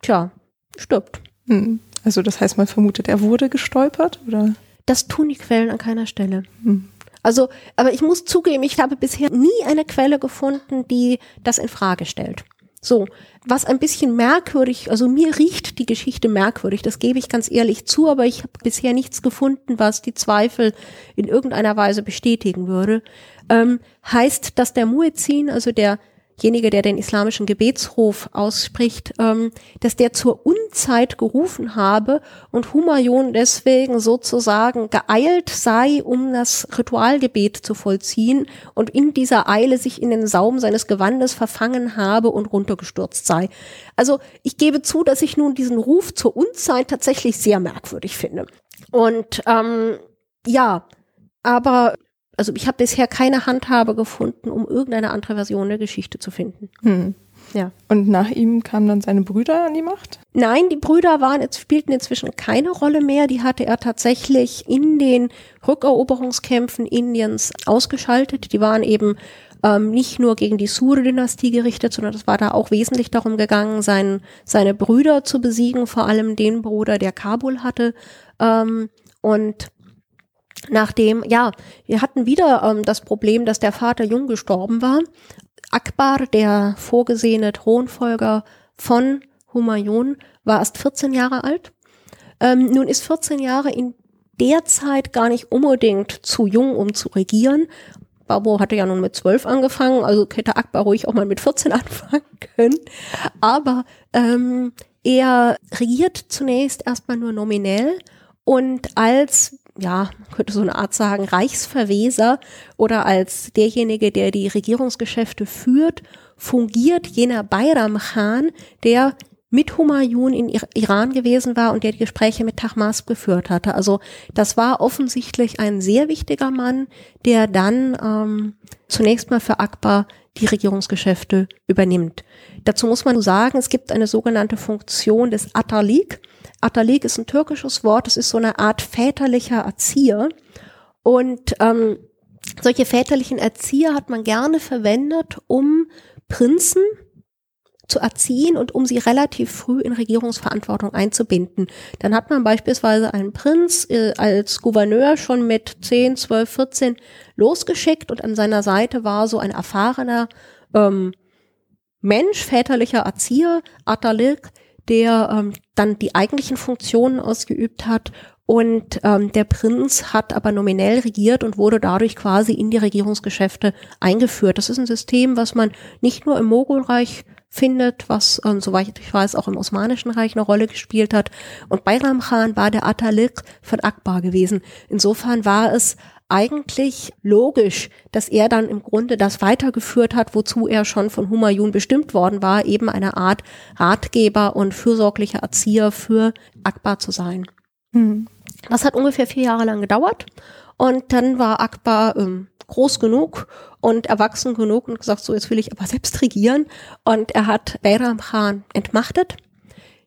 tja, stirbt. Hm. Also das heißt, man vermutet, er wurde gestolpert, oder? Das tun die Quellen an keiner Stelle. Hm. Also, aber ich muss zugeben, ich habe bisher nie eine Quelle gefunden, die das in Frage stellt. So, was ein bisschen merkwürdig, also mir riecht die Geschichte merkwürdig, das gebe ich ganz ehrlich zu, aber ich habe bisher nichts gefunden, was die Zweifel in irgendeiner Weise bestätigen würde, ähm, heißt, dass der Muezzin, also der derjenige, der den islamischen Gebetsruf ausspricht, ähm, dass der zur Unzeit gerufen habe und Humayun deswegen sozusagen geeilt sei, um das Ritualgebet zu vollziehen und in dieser Eile sich in den Saum seines Gewandes verfangen habe und runtergestürzt sei. Also ich gebe zu, dass ich nun diesen Ruf zur Unzeit tatsächlich sehr merkwürdig finde. Und ähm, ja, aber also ich habe bisher keine Handhabe gefunden, um irgendeine andere Version der Geschichte zu finden. Hm. Ja. Und nach ihm kamen dann seine Brüder an die Macht? Nein, die Brüder waren jetzt, spielten inzwischen keine Rolle mehr. Die hatte er tatsächlich in den Rückeroberungskämpfen Indiens ausgeschaltet. Die waren eben ähm, nicht nur gegen die Sure-Dynastie gerichtet, sondern es war da auch wesentlich darum gegangen, sein, seine Brüder zu besiegen, vor allem den Bruder, der Kabul hatte. Ähm, und Nachdem, ja, wir hatten wieder ähm, das Problem, dass der Vater jung gestorben war. Akbar, der vorgesehene Thronfolger von Humayun, war erst 14 Jahre alt. Ähm, nun ist 14 Jahre in der Zeit gar nicht unbedingt zu jung, um zu regieren. Babur hatte ja nun mit 12 angefangen, also hätte Akbar ruhig auch mal mit 14 anfangen können. Aber ähm, er regiert zunächst erstmal nur nominell und als ja, könnte so eine Art sagen, Reichsverweser oder als derjenige, der die Regierungsgeschäfte führt, fungiert jener Bayram Khan, der mit Humayun in Iran gewesen war und der die Gespräche mit Tahmasp geführt hatte. Also das war offensichtlich ein sehr wichtiger Mann, der dann ähm, zunächst mal für Akbar die Regierungsgeschäfte übernimmt. Dazu muss man sagen, es gibt eine sogenannte Funktion des Atalik. Atalik ist ein türkisches Wort, es ist so eine Art väterlicher Erzieher. Und ähm, solche väterlichen Erzieher hat man gerne verwendet, um Prinzen zu erziehen und um sie relativ früh in Regierungsverantwortung einzubinden. Dann hat man beispielsweise einen Prinz äh, als Gouverneur schon mit 10, 12, 14 losgeschickt und an seiner Seite war so ein erfahrener ähm, Mensch, väterlicher Erzieher, Atalik, der ähm, dann die eigentlichen Funktionen ausgeübt hat und ähm, der Prinz hat aber nominell regiert und wurde dadurch quasi in die Regierungsgeschäfte eingeführt. Das ist ein System, was man nicht nur im Mogulreich findet, was, ähm, soweit ich weiß, auch im Osmanischen Reich eine Rolle gespielt hat. Und Bayram Khan war der Atalik von Akbar gewesen. Insofern war es eigentlich logisch, dass er dann im Grunde das weitergeführt hat, wozu er schon von Humayun bestimmt worden war, eben eine Art Ratgeber und fürsorglicher Erzieher für Akbar zu sein. Mhm. Das hat ungefähr vier Jahre lang gedauert und dann war Akbar ähm, groß genug und erwachsen genug und gesagt, so jetzt will ich aber selbst regieren und er hat Bayram Khan entmachtet.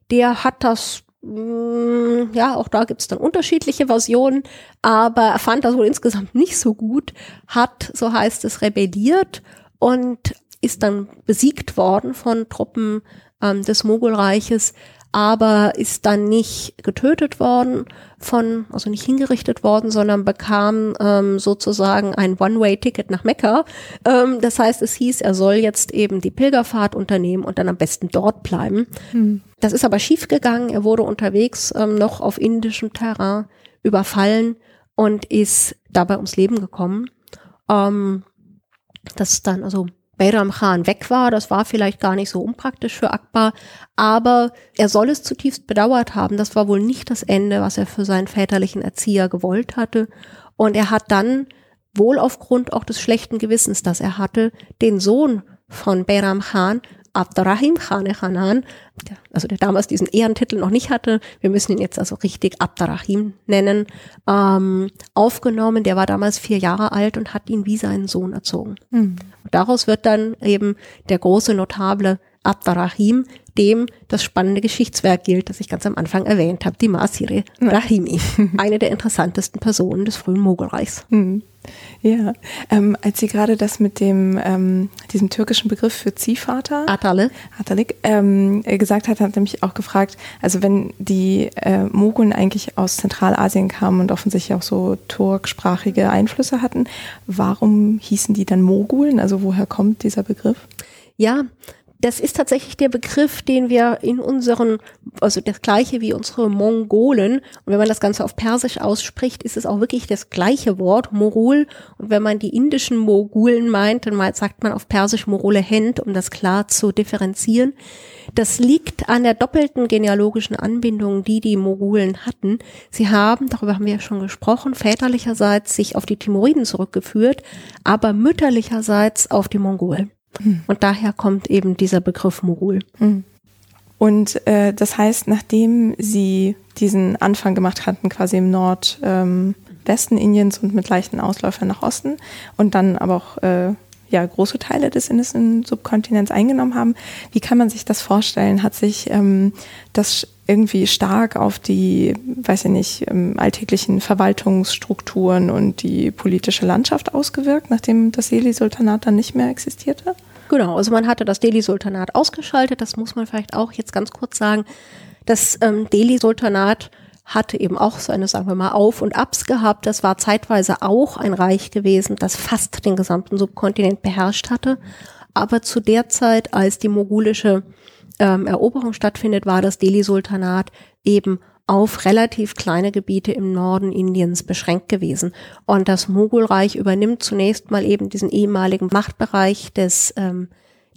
Der hat das Mm, ja, auch da gibt es dann unterschiedliche Versionen, aber er fand das wohl insgesamt nicht so gut, hat, so heißt es, rebelliert und ist dann besiegt worden von Truppen ähm, des Mogulreiches, aber ist dann nicht getötet worden von, also nicht hingerichtet worden, sondern bekam ähm, sozusagen ein One-Way-Ticket nach Mekka. Ähm, das heißt, es hieß, er soll jetzt eben die Pilgerfahrt unternehmen und dann am besten dort bleiben. Hm. Das ist aber schiefgegangen. Er wurde unterwegs ähm, noch auf indischem Terrain überfallen und ist dabei ums Leben gekommen. Ähm, das ist dann also Bayram Khan weg war. Das war vielleicht gar nicht so unpraktisch für Akbar, aber er soll es zutiefst bedauert haben. Das war wohl nicht das Ende, was er für seinen väterlichen Erzieher gewollt hatte. Und er hat dann wohl aufgrund auch des schlechten Gewissens, das er hatte, den Sohn von Behram Khan Abdurrahim Khan Khanan, also der damals diesen Ehrentitel noch nicht hatte, wir müssen ihn jetzt also richtig Abdurrahim nennen, ähm, aufgenommen. Der war damals vier Jahre alt und hat ihn wie seinen Sohn erzogen. Mhm. Und daraus wird dann eben der große Notable Abdurrahim, dem das spannende Geschichtswerk gilt, das ich ganz am Anfang erwähnt habe, die Masire Rahimi, eine der interessantesten Personen des frühen Mogulreichs. Mhm. Ja, ähm, als Sie gerade das mit dem ähm, diesem türkischen Begriff für Ziehvater Atale Atalik ähm, äh, gesagt hat, hat er mich auch gefragt, also wenn die äh, Mogulen eigentlich aus Zentralasien kamen und offensichtlich auch so turksprachige Einflüsse hatten, warum hießen die dann Mogulen? Also woher kommt dieser Begriff? Ja, das ist tatsächlich der Begriff, den wir in unseren, also das gleiche wie unsere Mongolen. Und wenn man das Ganze auf Persisch ausspricht, ist es auch wirklich das gleiche Wort, Morul. Und wenn man die indischen Mogulen meint, dann sagt man auf Persisch Morole Hend, um das klar zu differenzieren. Das liegt an der doppelten genealogischen Anbindung, die die Mogulen hatten. Sie haben, darüber haben wir ja schon gesprochen, väterlicherseits sich auf die Timuriden zurückgeführt, aber mütterlicherseits auf die Mongolen. Und daher kommt eben dieser Begriff Mogul. Und äh, das heißt, nachdem sie diesen Anfang gemacht hatten, quasi im Nordwesten ähm, Indiens und mit leichten Ausläufern nach Osten und dann aber auch äh, ja, große Teile des indischen Subkontinents eingenommen haben, wie kann man sich das vorstellen? Hat sich ähm, das irgendwie stark auf die, weiß ich nicht, ähm, alltäglichen Verwaltungsstrukturen und die politische Landschaft ausgewirkt, nachdem das Delhi-Sultanat dann nicht mehr existierte? Genau, also man hatte das Delhi-Sultanat ausgeschaltet, das muss man vielleicht auch jetzt ganz kurz sagen. Das ähm, Delhi-Sultanat hatte eben auch seine, sagen wir mal, Auf- und Abs gehabt. Das war zeitweise auch ein Reich gewesen, das fast den gesamten Subkontinent beherrscht hatte. Aber zu der Zeit, als die mogulische ähm, Eroberung stattfindet, war das Delhi-Sultanat eben auf relativ kleine Gebiete im Norden Indiens beschränkt gewesen. Und das Mogulreich übernimmt zunächst mal eben diesen ehemaligen Machtbereich des ähm,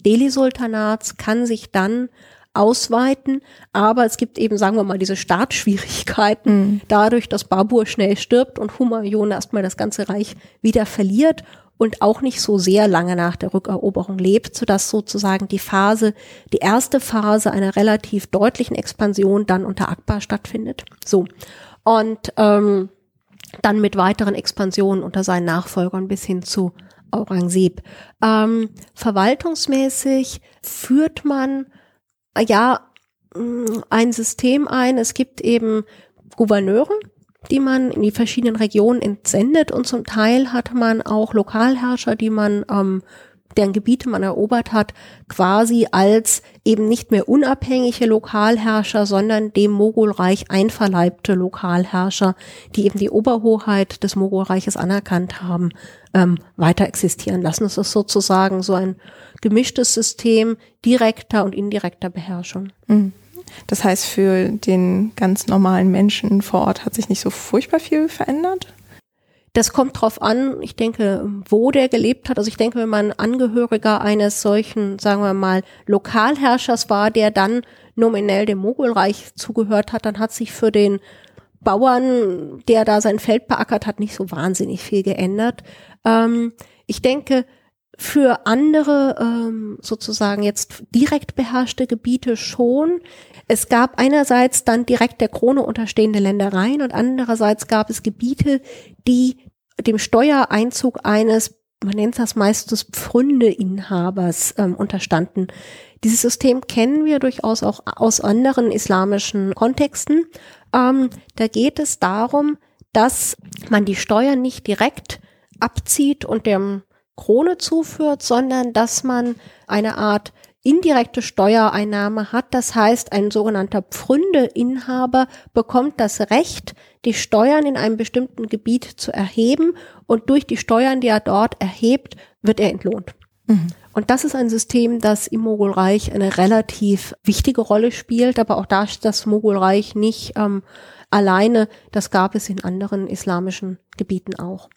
Delhi-Sultanats, kann sich dann ausweiten, aber es gibt eben, sagen wir mal, diese Startschwierigkeiten, mhm. dadurch, dass Babur schnell stirbt und Humayun erstmal das ganze Reich wieder verliert und auch nicht so sehr lange nach der Rückeroberung lebt, sodass sozusagen die Phase, die erste Phase einer relativ deutlichen Expansion dann unter Akbar stattfindet. So. Und ähm, dann mit weiteren Expansionen unter seinen Nachfolgern bis hin zu Aurangzeb. Ähm, verwaltungsmäßig führt man ja mm, ein System ein. Es gibt eben Gouverneure, die man in die verschiedenen Regionen entsendet und zum Teil hat man auch Lokalherrscher, die man ähm, deren Gebiete man erobert hat, quasi als eben nicht mehr unabhängige Lokalherrscher, sondern dem Mogulreich einverleibte Lokalherrscher, die eben die Oberhoheit des Mogulreiches anerkannt haben, ähm, weiter existieren lassen. Es ist sozusagen so ein gemischtes System direkter und indirekter Beherrschung. Mhm. Das heißt, für den ganz normalen Menschen vor Ort hat sich nicht so furchtbar viel verändert? Das kommt drauf an, ich denke, wo der gelebt hat. Also ich denke, wenn man Angehöriger eines solchen, sagen wir mal, Lokalherrschers war, der dann nominell dem Mogulreich zugehört hat, dann hat sich für den Bauern, der da sein Feld beackert hat, nicht so wahnsinnig viel geändert. Ähm, ich denke, für andere ähm, sozusagen jetzt direkt beherrschte Gebiete schon. Es gab einerseits dann direkt der Krone unterstehende Ländereien und andererseits gab es Gebiete, die dem Steuereinzug eines, man nennt das meistens Pfründeinhabers ähm, unterstanden. Dieses System kennen wir durchaus auch aus anderen islamischen Kontexten. Ähm, da geht es darum, dass man die Steuern nicht direkt abzieht und dem Krone zuführt, sondern dass man eine Art indirekte Steuereinnahme hat. Das heißt, ein sogenannter Pfründeinhaber bekommt das Recht, die Steuern in einem bestimmten Gebiet zu erheben und durch die Steuern, die er dort erhebt, wird er entlohnt. Mhm. Und das ist ein System, das im Mogulreich eine relativ wichtige Rolle spielt, aber auch da ist das Mogulreich nicht ähm, alleine, das gab es in anderen islamischen Gebieten auch.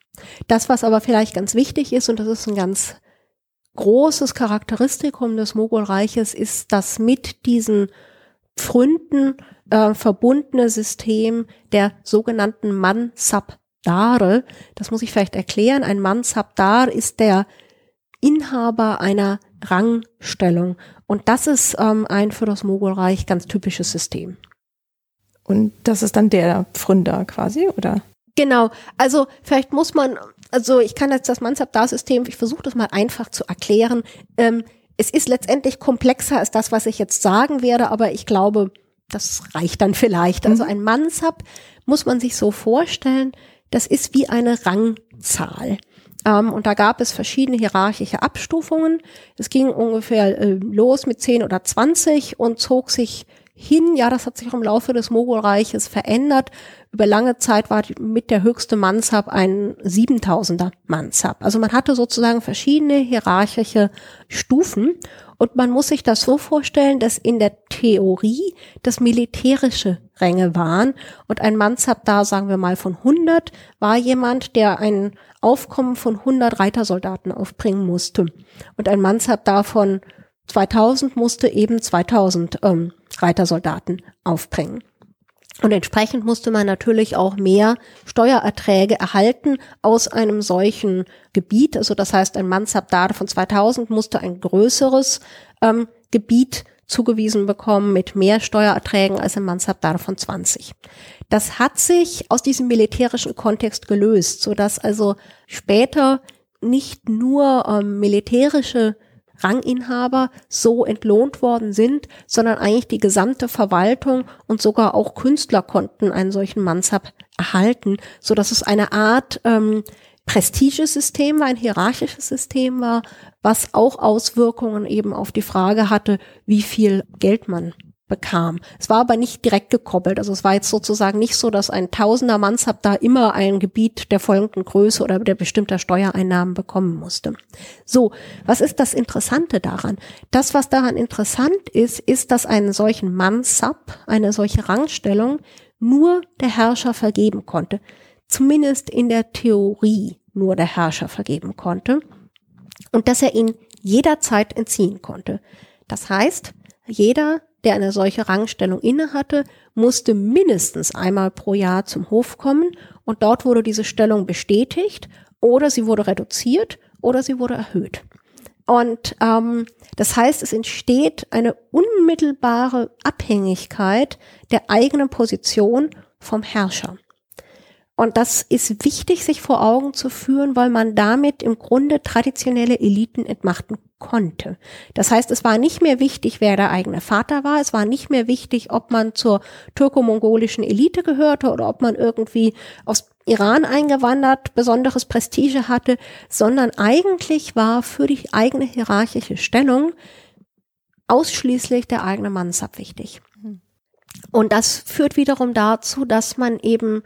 Das, was aber vielleicht ganz wichtig ist, und das ist ein ganz großes Charakteristikum des Mogulreiches, ist das mit diesen Pfründen äh, verbundene System der sogenannten Mansabdare. Das muss ich vielleicht erklären. Ein Mansabdar ist der Inhaber einer Rangstellung. Und das ist ähm, ein für das Mogulreich ganz typisches System. Und das ist dann der Pfründer quasi, oder? Genau. Also vielleicht muss man, also ich kann jetzt das Mansabdar-System, ich versuche das mal einfach zu erklären. Ähm, es ist letztendlich komplexer als das, was ich jetzt sagen werde, aber ich glaube, das reicht dann vielleicht. Also mhm. ein Mansab muss man sich so vorstellen, das ist wie eine Rangzahl. Ähm, und da gab es verschiedene hierarchische Abstufungen. Es ging ungefähr äh, los mit 10 oder 20 und zog sich hin. Ja, das hat sich im Laufe des Mogulreiches verändert. Über lange Zeit war mit der höchste Mansab ein 7000er Mansab. Also man hatte sozusagen verschiedene hierarchische Stufen und man muss sich das so vorstellen, dass in der Theorie das militärische Ränge waren und ein Mansab da, sagen wir mal von 100, war jemand, der ein Aufkommen von 100 Reitersoldaten aufbringen musste. Und ein Mansab davon 2000 musste eben 2000 ähm, Reitersoldaten aufbringen. Und entsprechend musste man natürlich auch mehr Steuererträge erhalten aus einem solchen Gebiet. Also das heißt, ein Mansabdar von 2000 musste ein größeres ähm, Gebiet zugewiesen bekommen mit mehr Steuererträgen als ein Mansabdar von 20. Das hat sich aus diesem militärischen Kontext gelöst, so dass also später nicht nur ähm, militärische Ranginhaber so entlohnt worden sind, sondern eigentlich die gesamte Verwaltung und sogar auch Künstler konnten einen solchen Mansab erhalten, so dass es eine Art ähm, Prestigesystem war, ein hierarchisches System war, was auch Auswirkungen eben auf die Frage hatte, wie viel Geld man bekam. Es war aber nicht direkt gekoppelt. Also es war jetzt sozusagen nicht so, dass ein Tausender Mansab da immer ein Gebiet der folgenden Größe oder der bestimmter Steuereinnahmen bekommen musste. So, was ist das Interessante daran? Das, was daran interessant ist, ist, dass einen solchen Mansab, eine solche Rangstellung, nur der Herrscher vergeben konnte. Zumindest in der Theorie nur der Herrscher vergeben konnte. Und dass er ihn jederzeit entziehen konnte. Das heißt, jeder der eine solche Rangstellung innehatte, musste mindestens einmal pro Jahr zum Hof kommen und dort wurde diese Stellung bestätigt oder sie wurde reduziert oder sie wurde erhöht. Und ähm, das heißt, es entsteht eine unmittelbare Abhängigkeit der eigenen Position vom Herrscher. Und das ist wichtig, sich vor Augen zu führen, weil man damit im Grunde traditionelle Eliten entmachten konnte. Das heißt, es war nicht mehr wichtig, wer der eigene Vater war. Es war nicht mehr wichtig, ob man zur turko-mongolischen Elite gehörte oder ob man irgendwie aus Iran eingewandert besonderes Prestige hatte, sondern eigentlich war für die eigene hierarchische Stellung ausschließlich der eigene Mansab wichtig. Und das führt wiederum dazu, dass man eben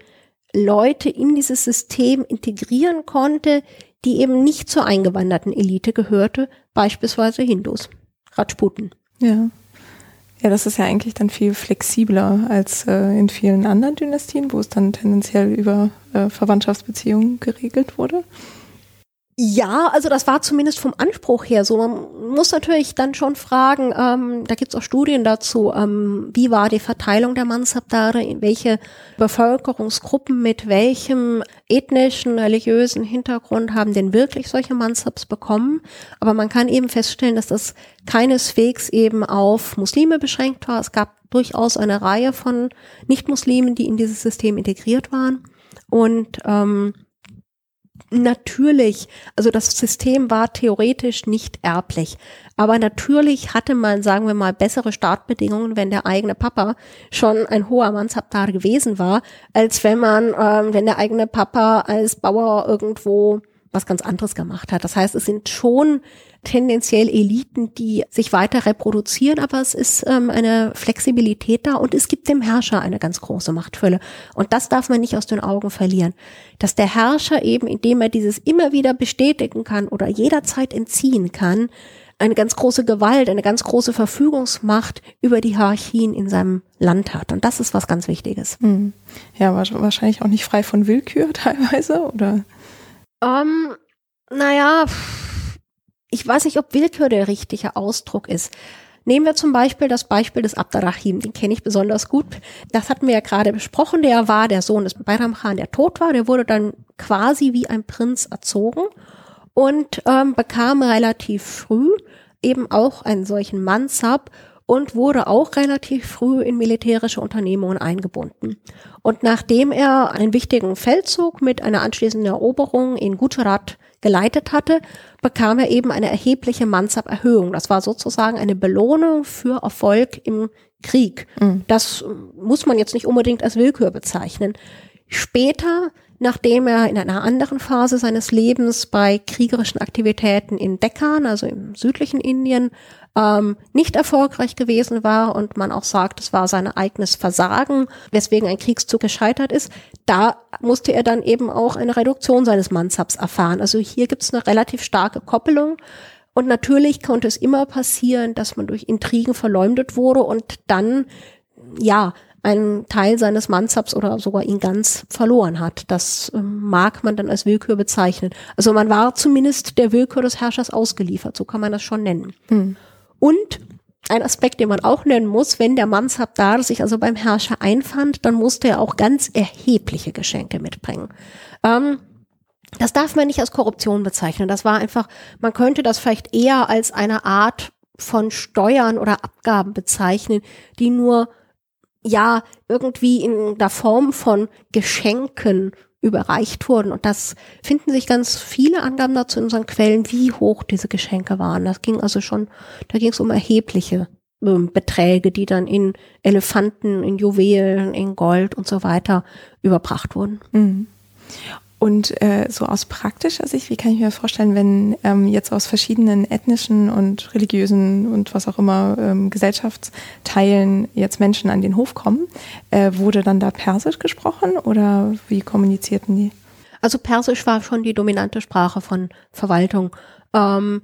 Leute in dieses System integrieren konnte, die eben nicht zur eingewanderten Elite gehörte, beispielsweise Hindus, Rajputen. Ja. Ja, das ist ja eigentlich dann viel flexibler als äh, in vielen anderen Dynastien, wo es dann tendenziell über äh, Verwandtschaftsbeziehungen geregelt wurde. Ja, also das war zumindest vom Anspruch her so. Man muss natürlich dann schon fragen, ähm, da gibt es auch Studien dazu, ähm, wie war die Verteilung der Mansabdare, in welche Bevölkerungsgruppen mit welchem ethnischen, religiösen Hintergrund haben denn wirklich solche Mansabs bekommen. Aber man kann eben feststellen, dass das keineswegs eben auf Muslime beschränkt war. Es gab durchaus eine Reihe von Nicht-Muslimen, die in dieses System integriert waren. Und ähm, natürlich, also das System war theoretisch nicht erblich. Aber natürlich hatte man, sagen wir mal, bessere Startbedingungen, wenn der eigene Papa schon ein hoher Mansabdar gewesen war, als wenn man, ähm, wenn der eigene Papa als Bauer irgendwo was ganz anderes gemacht hat. Das heißt, es sind schon tendenziell Eliten, die sich weiter reproduzieren, aber es ist ähm, eine Flexibilität da und es gibt dem Herrscher eine ganz große Machtfülle. Und das darf man nicht aus den Augen verlieren. Dass der Herrscher eben, indem er dieses immer wieder bestätigen kann oder jederzeit entziehen kann, eine ganz große Gewalt, eine ganz große Verfügungsmacht über die Hierarchien in seinem Land hat. Und das ist was ganz Wichtiges. Hm. Ja, wahrscheinlich auch nicht frei von Willkür teilweise, oder? Ähm, naja, ich weiß nicht, ob Willkür der richtige Ausdruck ist. Nehmen wir zum Beispiel das Beispiel des Abdarrahim, den kenne ich besonders gut. Das hatten wir ja gerade besprochen. Der war der Sohn des Bayram Khan, der tot war. Der wurde dann quasi wie ein Prinz erzogen und ähm, bekam relativ früh eben auch einen solchen Mansab und wurde auch relativ früh in militärische Unternehmungen eingebunden. Und nachdem er einen wichtigen Feldzug mit einer anschließenden Eroberung in Gujarat geleitet hatte, bekam er eben eine erhebliche Mansab-Erhöhung. Das war sozusagen eine Belohnung für Erfolg im Krieg. Mhm. Das muss man jetzt nicht unbedingt als Willkür bezeichnen. Später, nachdem er in einer anderen Phase seines Lebens bei kriegerischen Aktivitäten in Deccan, also im südlichen Indien, ähm, nicht erfolgreich gewesen war und man auch sagt, es war sein eigenes Versagen, weswegen ein Kriegszug gescheitert ist, da musste er dann eben auch eine Reduktion seines Mansabs erfahren. Also hier gibt es eine relativ starke Koppelung. Und natürlich konnte es immer passieren, dass man durch Intrigen verleumdet wurde und dann, ja, einen Teil seines Mansabs oder sogar ihn ganz verloren hat. Das ähm, mag man dann als Willkür bezeichnen. Also man war zumindest der Willkür des Herrschers ausgeliefert, so kann man das schon nennen. Hm. Und ein Aspekt, den man auch nennen muss, wenn der Mansabdar sich also beim Herrscher einfand, dann musste er auch ganz erhebliche Geschenke mitbringen. Ähm, das darf man nicht als Korruption bezeichnen. Das war einfach, man könnte das vielleicht eher als eine Art von Steuern oder Abgaben bezeichnen, die nur ja irgendwie in der Form von Geschenken überreicht wurden. Und das finden sich ganz viele Angaben dazu in unseren Quellen, wie hoch diese Geschenke waren. Das ging also schon, da ging es um erhebliche äh, Beträge, die dann in Elefanten, in Juwelen, in Gold und so weiter überbracht wurden. Mhm. Und äh, so aus praktischer Sicht, wie kann ich mir vorstellen, wenn ähm, jetzt aus verschiedenen ethnischen und religiösen und was auch immer ähm, Gesellschaftsteilen jetzt Menschen an den Hof kommen, äh, wurde dann da Persisch gesprochen oder wie kommunizierten die? Also Persisch war schon die dominante Sprache von Verwaltung. Ähm,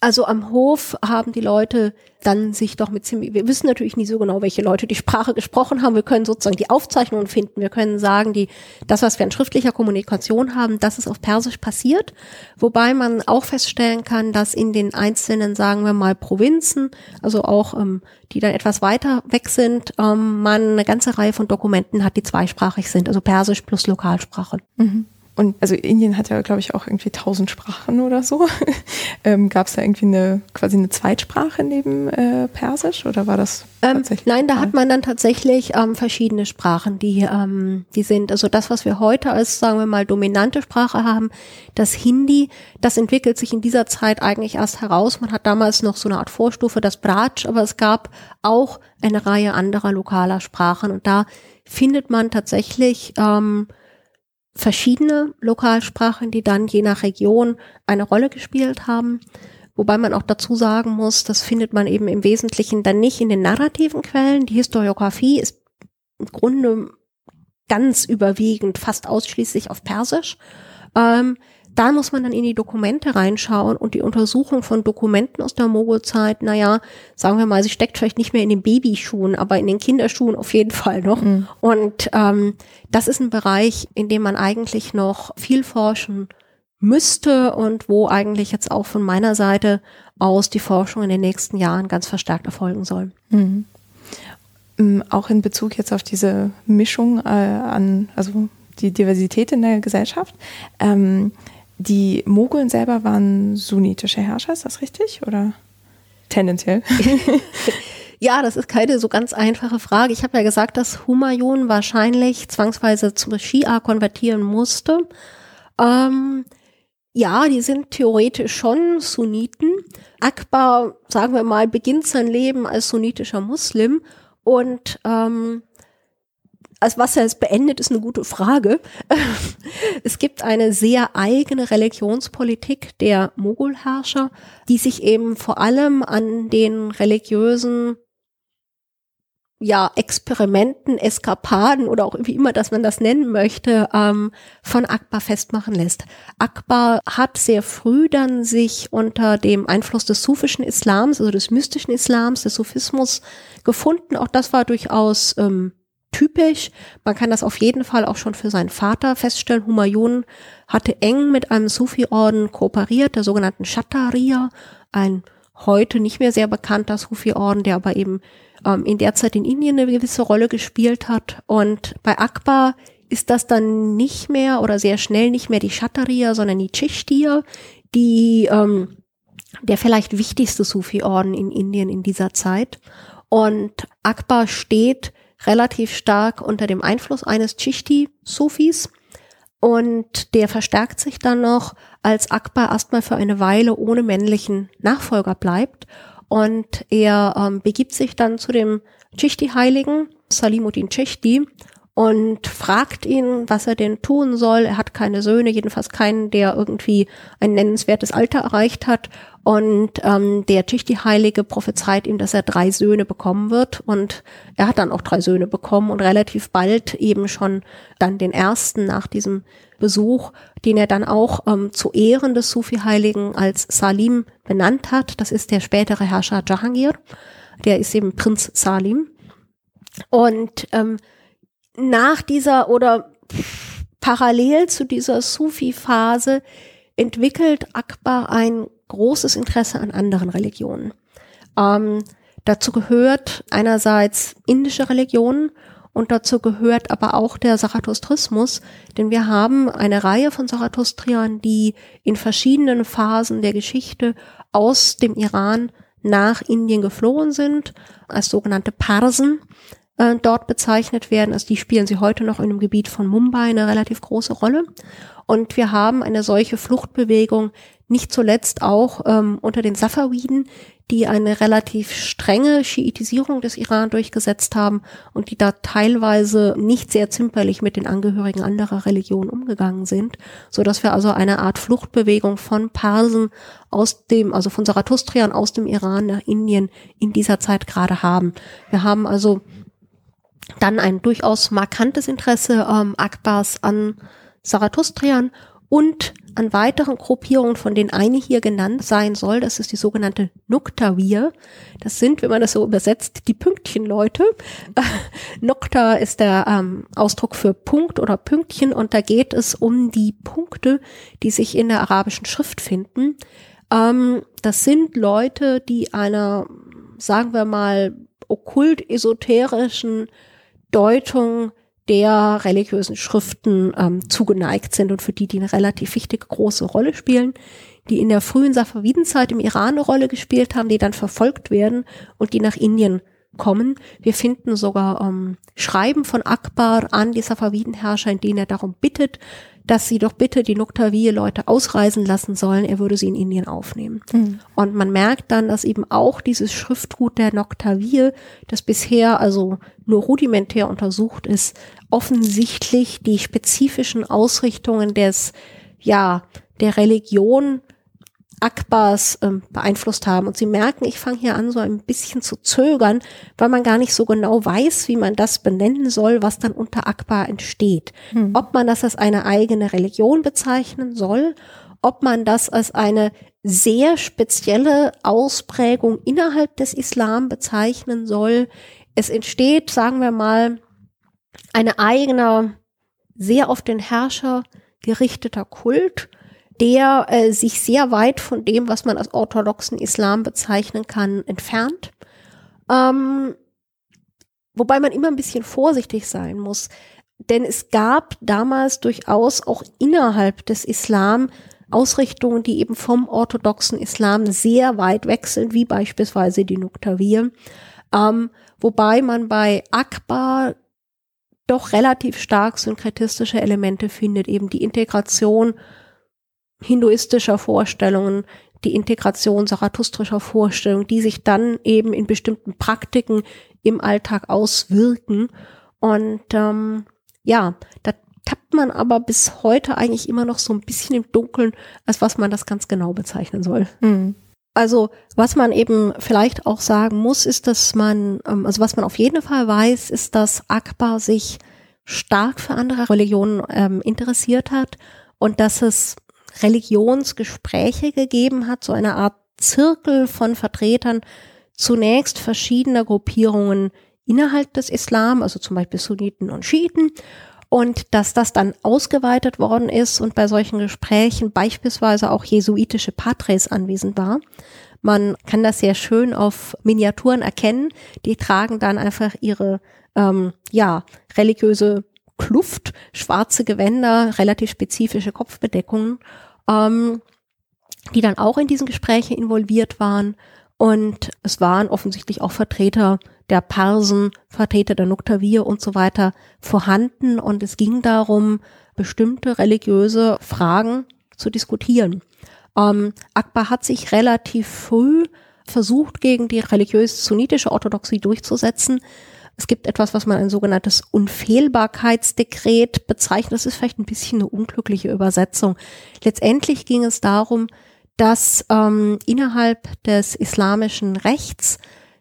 also am Hof haben die Leute dann sich doch mit ziemlich, wir wissen natürlich nie so genau, welche Leute die Sprache gesprochen haben. Wir können sozusagen die Aufzeichnungen finden. Wir können sagen, die, das, was wir an schriftlicher Kommunikation haben, das ist auf Persisch passiert. Wobei man auch feststellen kann, dass in den einzelnen, sagen wir mal, Provinzen, also auch, ähm, die dann etwas weiter weg sind, ähm, man eine ganze Reihe von Dokumenten hat, die zweisprachig sind, also Persisch plus Lokalsprache. Mhm. Und also Indien hat ja, glaube ich, auch irgendwie tausend Sprachen oder so. ähm, Gab es da irgendwie eine quasi eine Zweitsprache neben äh, Persisch oder war das ähm, tatsächlich? Nein, da hat man dann tatsächlich ähm, verschiedene Sprachen, die, ähm, die sind, also das, was wir heute als, sagen wir mal, dominante Sprache haben, das Hindi, das entwickelt sich in dieser Zeit eigentlich erst heraus. Man hat damals noch so eine Art Vorstufe, das Braj, aber es gab auch eine Reihe anderer lokaler Sprachen und da findet man tatsächlich ähm, verschiedene Lokalsprachen, die dann je nach Region eine Rolle gespielt haben. Wobei man auch dazu sagen muss, das findet man eben im Wesentlichen dann nicht in den narrativen Quellen. Die Historiografie ist im Grunde ganz überwiegend, fast ausschließlich auf Persisch. Ähm, da muss man dann in die Dokumente reinschauen und die Untersuchung von Dokumenten aus der Mogulzeit, naja, sagen wir mal, sie steckt vielleicht nicht mehr in den Babyschuhen, aber in den Kinderschuhen auf jeden Fall noch. Mhm. Und ähm, das ist ein Bereich, in dem man eigentlich noch viel forschen müsste und wo eigentlich jetzt auch von meiner Seite aus die Forschung in den nächsten Jahren ganz verstärkt erfolgen soll. Mhm. Ähm, auch in Bezug jetzt auf diese Mischung äh, an, also die Diversität in der Gesellschaft. Ähm, die Mogulen selber waren sunnitische Herrscher, ist das richtig? Oder tendenziell? Ja, das ist keine so ganz einfache Frage. Ich habe ja gesagt, dass Humayun wahrscheinlich zwangsweise zum Schia konvertieren musste. Ähm, ja, die sind theoretisch schon Sunniten. Akbar, sagen wir mal, beginnt sein Leben als sunnitischer Muslim und ähm, als was er es beendet, ist eine gute Frage. Es gibt eine sehr eigene Religionspolitik der Mogulherrscher, die sich eben vor allem an den religiösen ja, Experimenten, Eskapaden oder auch wie immer, dass man das nennen möchte, ähm, von Akbar festmachen lässt. Akbar hat sehr früh dann sich unter dem Einfluss des sufischen Islams, also des mystischen Islams, des Sufismus gefunden. Auch das war durchaus ähm, typisch. Man kann das auf jeden Fall auch schon für seinen Vater feststellen. Humayun hatte eng mit einem Sufi-Orden kooperiert, der sogenannten Shattaria, ein heute nicht mehr sehr bekannter Sufi-Orden, der aber eben ähm, in der Zeit in Indien eine gewisse Rolle gespielt hat. Und bei Akbar ist das dann nicht mehr oder sehr schnell nicht mehr die Shattaria, sondern die Chishtiya, die ähm, der vielleicht wichtigste Sufi-Orden in Indien in dieser Zeit. Und Akbar steht relativ stark unter dem Einfluss eines Chishti-Sufis. Und der verstärkt sich dann noch, als Akbar erstmal für eine Weile ohne männlichen Nachfolger bleibt. Und er ähm, begibt sich dann zu dem Chishti-Heiligen, Salimuddin Chishti, und fragt ihn, was er denn tun soll. Er hat keine Söhne, jedenfalls keinen, der irgendwie ein nennenswertes Alter erreicht hat. Und ähm, der Tüchti-Heilige prophezeit ihm, dass er drei Söhne bekommen wird. Und er hat dann auch drei Söhne bekommen und relativ bald eben schon dann den ersten nach diesem Besuch, den er dann auch ähm, zu Ehren des Sufi-Heiligen als Salim benannt hat. Das ist der spätere Herrscher Jahangir. Der ist eben Prinz Salim. Und ähm, nach dieser oder parallel zu dieser Sufi-Phase entwickelt Akbar ein großes Interesse an anderen Religionen. Ähm, dazu gehört einerseits indische Religionen und dazu gehört aber auch der Zarathustrismus, denn wir haben eine Reihe von Zarathustriern, die in verschiedenen Phasen der Geschichte aus dem Iran nach Indien geflohen sind, als sogenannte Parsen äh, dort bezeichnet werden. Also die spielen sie heute noch in dem Gebiet von Mumbai eine relativ große Rolle. Und wir haben eine solche Fluchtbewegung nicht zuletzt auch ähm, unter den Safawiden, die eine relativ strenge Schiitisierung des Iran durchgesetzt haben und die da teilweise nicht sehr zimperlich mit den Angehörigen anderer Religionen umgegangen sind, so dass wir also eine Art Fluchtbewegung von Parsen aus dem, also von Zarathustriern aus dem Iran nach Indien in dieser Zeit gerade haben. Wir haben also dann ein durchaus markantes Interesse ähm, Akbars an Zarathustriern und an weiteren Gruppierungen, von denen eine hier genannt sein soll. Das ist die sogenannte Nuktawir. Das sind, wenn man das so übersetzt, die Pünktchenleute. Äh, Nukta ist der ähm, Ausdruck für Punkt oder Pünktchen und da geht es um die Punkte, die sich in der arabischen Schrift finden. Ähm, das sind Leute, die einer, sagen wir mal, okkult-esoterischen Deutung der religiösen Schriften ähm, zugeneigt sind und für die die eine relativ wichtige große Rolle spielen, die in der frühen Safavidenzeit im Iran eine Rolle gespielt haben, die dann verfolgt werden und die nach Indien kommen. Wir finden sogar ähm, Schreiben von Akbar an die Safavidenherrscher, in denen er darum bittet, dass sie doch bitte die Nuktavier-Leute ausreisen lassen sollen. Er würde sie in Indien aufnehmen. Mhm. Und man merkt dann, dass eben auch dieses Schriftgut der Noktavier, das bisher also nur rudimentär untersucht ist, offensichtlich die spezifischen Ausrichtungen des, ja, der Religion Akbars ähm, beeinflusst haben. Und sie merken, ich fange hier an, so ein bisschen zu zögern, weil man gar nicht so genau weiß, wie man das benennen soll, was dann unter Akbar entsteht. Hm. Ob man das als eine eigene Religion bezeichnen soll, ob man das als eine sehr spezielle Ausprägung innerhalb des Islam bezeichnen soll. Es entsteht, sagen wir mal, eine eigene, sehr auf den Herrscher gerichteter Kult, der äh, sich sehr weit von dem, was man als orthodoxen Islam bezeichnen kann, entfernt. Ähm, wobei man immer ein bisschen vorsichtig sein muss, denn es gab damals durchaus auch innerhalb des Islam Ausrichtungen, die eben vom orthodoxen Islam sehr weit wechseln, wie beispielsweise die Nuktawir. Ähm, wobei man bei Akbar doch relativ stark synkretistische Elemente findet, eben die Integration hinduistischer Vorstellungen, die Integration zarathustrischer Vorstellungen, die sich dann eben in bestimmten Praktiken im Alltag auswirken. Und ähm, ja, da tappt man aber bis heute eigentlich immer noch so ein bisschen im Dunkeln, als was man das ganz genau bezeichnen soll. Mhm. Also was man eben vielleicht auch sagen muss, ist, dass man, ähm, also was man auf jeden Fall weiß, ist, dass Akbar sich stark für andere Religionen ähm, interessiert hat und dass es Religionsgespräche gegeben hat, so eine Art Zirkel von Vertretern zunächst verschiedener Gruppierungen innerhalb des Islam, also zum Beispiel Sunniten und Schiiten, und dass das dann ausgeweitet worden ist und bei solchen Gesprächen beispielsweise auch jesuitische Patres anwesend war. Man kann das sehr schön auf Miniaturen erkennen. Die tragen dann einfach ihre ähm, ja religiöse Kluft, schwarze Gewänder, relativ spezifische Kopfbedeckungen. Ähm, die dann auch in diesen Gesprächen involviert waren. Und es waren offensichtlich auch Vertreter der Parsen, Vertreter der Nuktavir und so weiter vorhanden. Und es ging darum, bestimmte religiöse Fragen zu diskutieren. Ähm, Akbar hat sich relativ früh versucht, gegen die religiös-sunnitische Orthodoxie durchzusetzen. Es gibt etwas, was man ein sogenanntes Unfehlbarkeitsdekret bezeichnet. Das ist vielleicht ein bisschen eine unglückliche Übersetzung. Letztendlich ging es darum, dass ähm, innerhalb des islamischen Rechts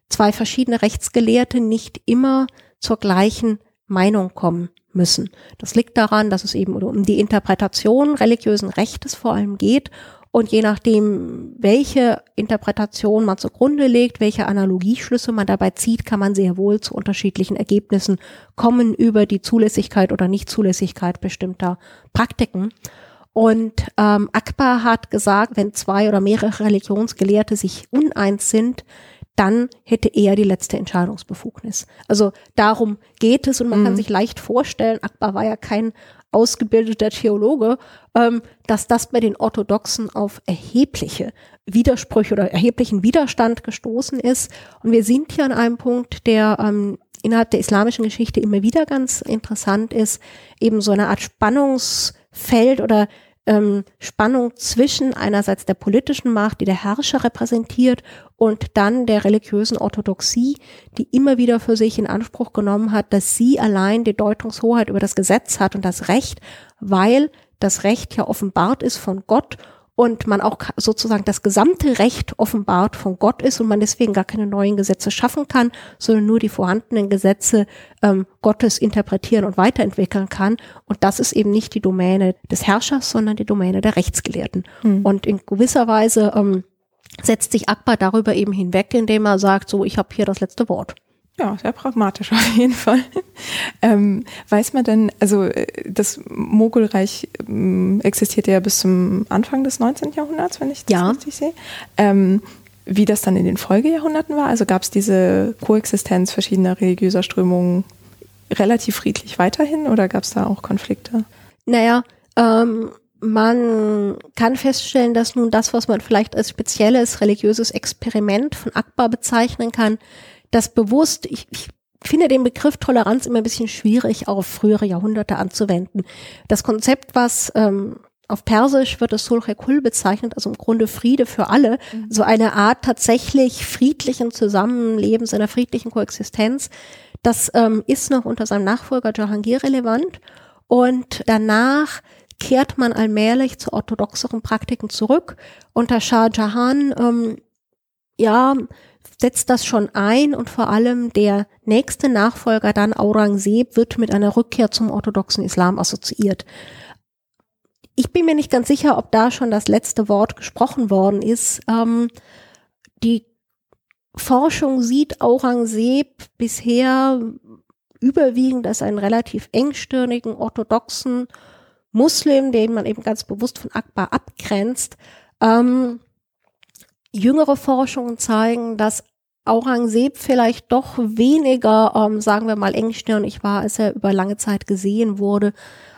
zwei verschiedene Rechtsgelehrte nicht immer zur gleichen Meinung kommen müssen. Das liegt daran, dass es eben um die Interpretation religiösen Rechtes vor allem geht und je nachdem, welche Interpretation man zugrunde legt, welche Analogieschlüsse man dabei zieht, kann man sehr wohl zu unterschiedlichen Ergebnissen kommen über die Zulässigkeit oder Nichtzulässigkeit bestimmter Praktiken. Und ähm, Akbar hat gesagt, wenn zwei oder mehrere Religionsgelehrte sich uneins sind, dann hätte er die letzte Entscheidungsbefugnis. Also darum geht es und man mhm. kann sich leicht vorstellen, Akbar war ja kein ausgebildeter Theologe, ähm, dass das bei den Orthodoxen auf erhebliche Widersprüche oder erheblichen Widerstand gestoßen ist. Und wir sind hier an einem Punkt, der ähm, innerhalb der islamischen Geschichte immer wieder ganz interessant ist, eben so eine Art Spannungsfeld oder ähm, Spannung zwischen einerseits der politischen Macht, die der Herrscher repräsentiert, und dann der religiösen Orthodoxie, die immer wieder für sich in Anspruch genommen hat, dass sie allein die Deutungshoheit über das Gesetz hat und das Recht, weil das Recht ja offenbart ist von Gott und man auch sozusagen das gesamte Recht offenbart von Gott ist und man deswegen gar keine neuen Gesetze schaffen kann, sondern nur die vorhandenen Gesetze ähm, Gottes interpretieren und weiterentwickeln kann. Und das ist eben nicht die Domäne des Herrschers, sondern die Domäne der Rechtsgelehrten. Mhm. Und in gewisser Weise ähm, setzt sich Akbar darüber eben hinweg, indem er sagt, so, ich habe hier das letzte Wort. Ja, sehr pragmatisch auf jeden Fall. Ähm, weiß man denn, also äh, das Mogulreich ähm, existierte ja bis zum Anfang des 19. Jahrhunderts, wenn ich das ja. richtig sehe. Ähm, wie das dann in den Folgejahrhunderten war? Also gab es diese Koexistenz verschiedener religiöser Strömungen relativ friedlich weiterhin oder gab es da auch Konflikte? Naja, ähm, man kann feststellen, dass nun das, was man vielleicht als spezielles religiöses Experiment von Akbar bezeichnen kann, das bewusst, ich, ich finde den Begriff Toleranz immer ein bisschen schwierig auf frühere Jahrhunderte anzuwenden. Das Konzept, was ähm, auf Persisch wird es Sulh Kul bezeichnet, also im Grunde Friede für alle, mhm. so eine Art tatsächlich friedlichen Zusammenlebens, einer friedlichen Koexistenz. Das ähm, ist noch unter seinem Nachfolger Jahangir relevant und danach kehrt man allmählich zu orthodoxeren Praktiken zurück. Unter Shah Jahan ähm, ja, setzt das schon ein und vor allem der nächste Nachfolger dann Aurangzeb wird mit einer Rückkehr zum orthodoxen Islam assoziiert. Ich bin mir nicht ganz sicher, ob da schon das letzte Wort gesprochen worden ist. Ähm, die Forschung sieht Aurangzeb bisher überwiegend als einen relativ engstirnigen orthodoxen Muslim, den man eben ganz bewusst von Akbar abgrenzt. Ähm, Jüngere Forschungen zeigen, dass Aurangzeb vielleicht doch weniger, ähm, sagen wir mal, engstirnig war, als er über lange Zeit gesehen wurde.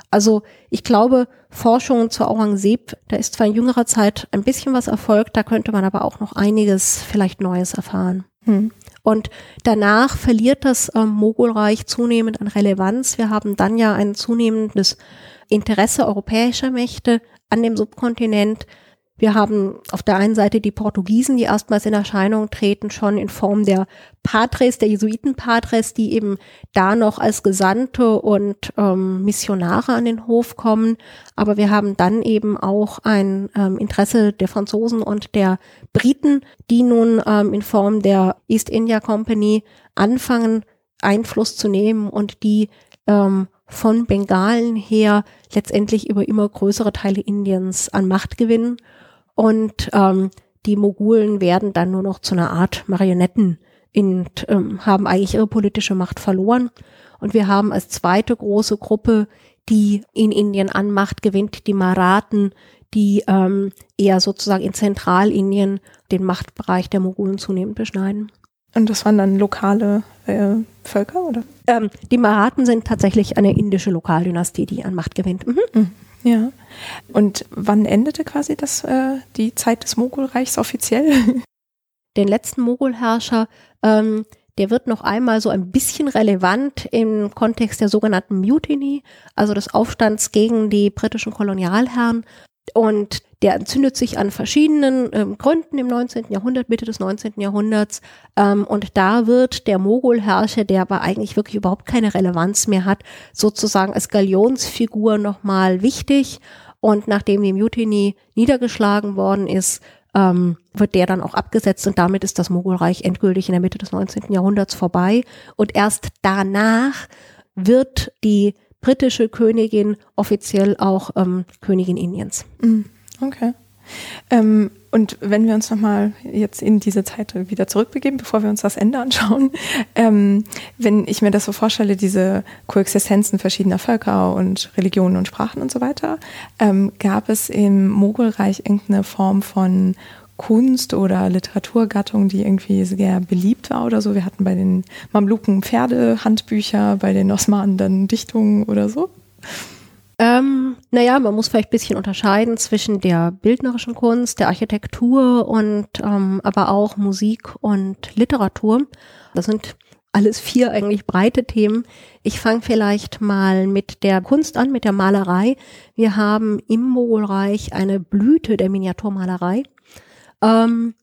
Also ich glaube, Forschungen zu Aurangzeb, da ist zwar in jüngerer Zeit ein bisschen was erfolgt, da könnte man aber auch noch einiges vielleicht Neues erfahren. Hm. Und danach verliert das ähm, Mogulreich zunehmend an Relevanz. Wir haben dann ja ein zunehmendes Interesse europäischer Mächte an dem Subkontinent. Wir haben auf der einen Seite die Portugiesen, die erstmals in Erscheinung treten, schon in Form der Padres, der Jesuitenpadres, die eben da noch als Gesandte und ähm, Missionare an den Hof kommen. Aber wir haben dann eben auch ein ähm, Interesse der Franzosen und der Briten, die nun ähm, in Form der East India Company anfangen, Einfluss zu nehmen und die ähm, von Bengalen her letztendlich über immer größere Teile Indiens an Macht gewinnen und ähm, die Mogulen werden dann nur noch zu einer Art Marionetten und ähm, haben eigentlich ihre politische Macht verloren. Und wir haben als zweite große Gruppe, die in Indien an Macht gewinnt, die Marathen, die ähm, eher sozusagen in Zentralindien den Machtbereich der Mogulen zunehmend beschneiden. Und das waren dann lokale äh, Völker, oder? Ähm, die Marathen sind tatsächlich eine indische Lokaldynastie, die an Macht gewinnt. Mhm. Mhm. Ja. Und wann endete quasi das, äh, die Zeit des Mogulreichs offiziell? Den letzten Mogulherrscher, ähm, der wird noch einmal so ein bisschen relevant im Kontext der sogenannten Mutiny, also des Aufstands gegen die britischen Kolonialherren. Und der entzündet sich an verschiedenen ähm, Gründen im 19. Jahrhundert, Mitte des 19. Jahrhunderts. Ähm, und da wird der Mogulherrscher, der aber eigentlich wirklich überhaupt keine Relevanz mehr hat, sozusagen als Galionsfigur nochmal wichtig. Und nachdem die Mutiny niedergeschlagen worden ist, ähm, wird der dann auch abgesetzt und damit ist das Mogulreich endgültig in der Mitte des 19. Jahrhunderts vorbei. Und erst danach wird die britische Königin offiziell auch ähm, Königin Indiens. Mhm. Okay. Ähm, und wenn wir uns nochmal jetzt in diese Zeit wieder zurückbegeben, bevor wir uns das Ende anschauen, ähm, wenn ich mir das so vorstelle, diese Koexistenzen verschiedener Völker und Religionen und Sprachen und so weiter, ähm, gab es im Mogulreich irgendeine Form von Kunst oder Literaturgattung, die irgendwie sehr beliebt war oder so? Wir hatten bei den Mamluken Pferdehandbücher, bei den Osmanen dann Dichtungen oder so. Ähm, naja, man muss vielleicht ein bisschen unterscheiden zwischen der bildnerischen Kunst, der Architektur und ähm, aber auch Musik und Literatur. Das sind alles vier eigentlich breite Themen. Ich fange vielleicht mal mit der Kunst an, mit der Malerei. Wir haben im Mogulreich eine Blüte der Miniaturmalerei. Ähm,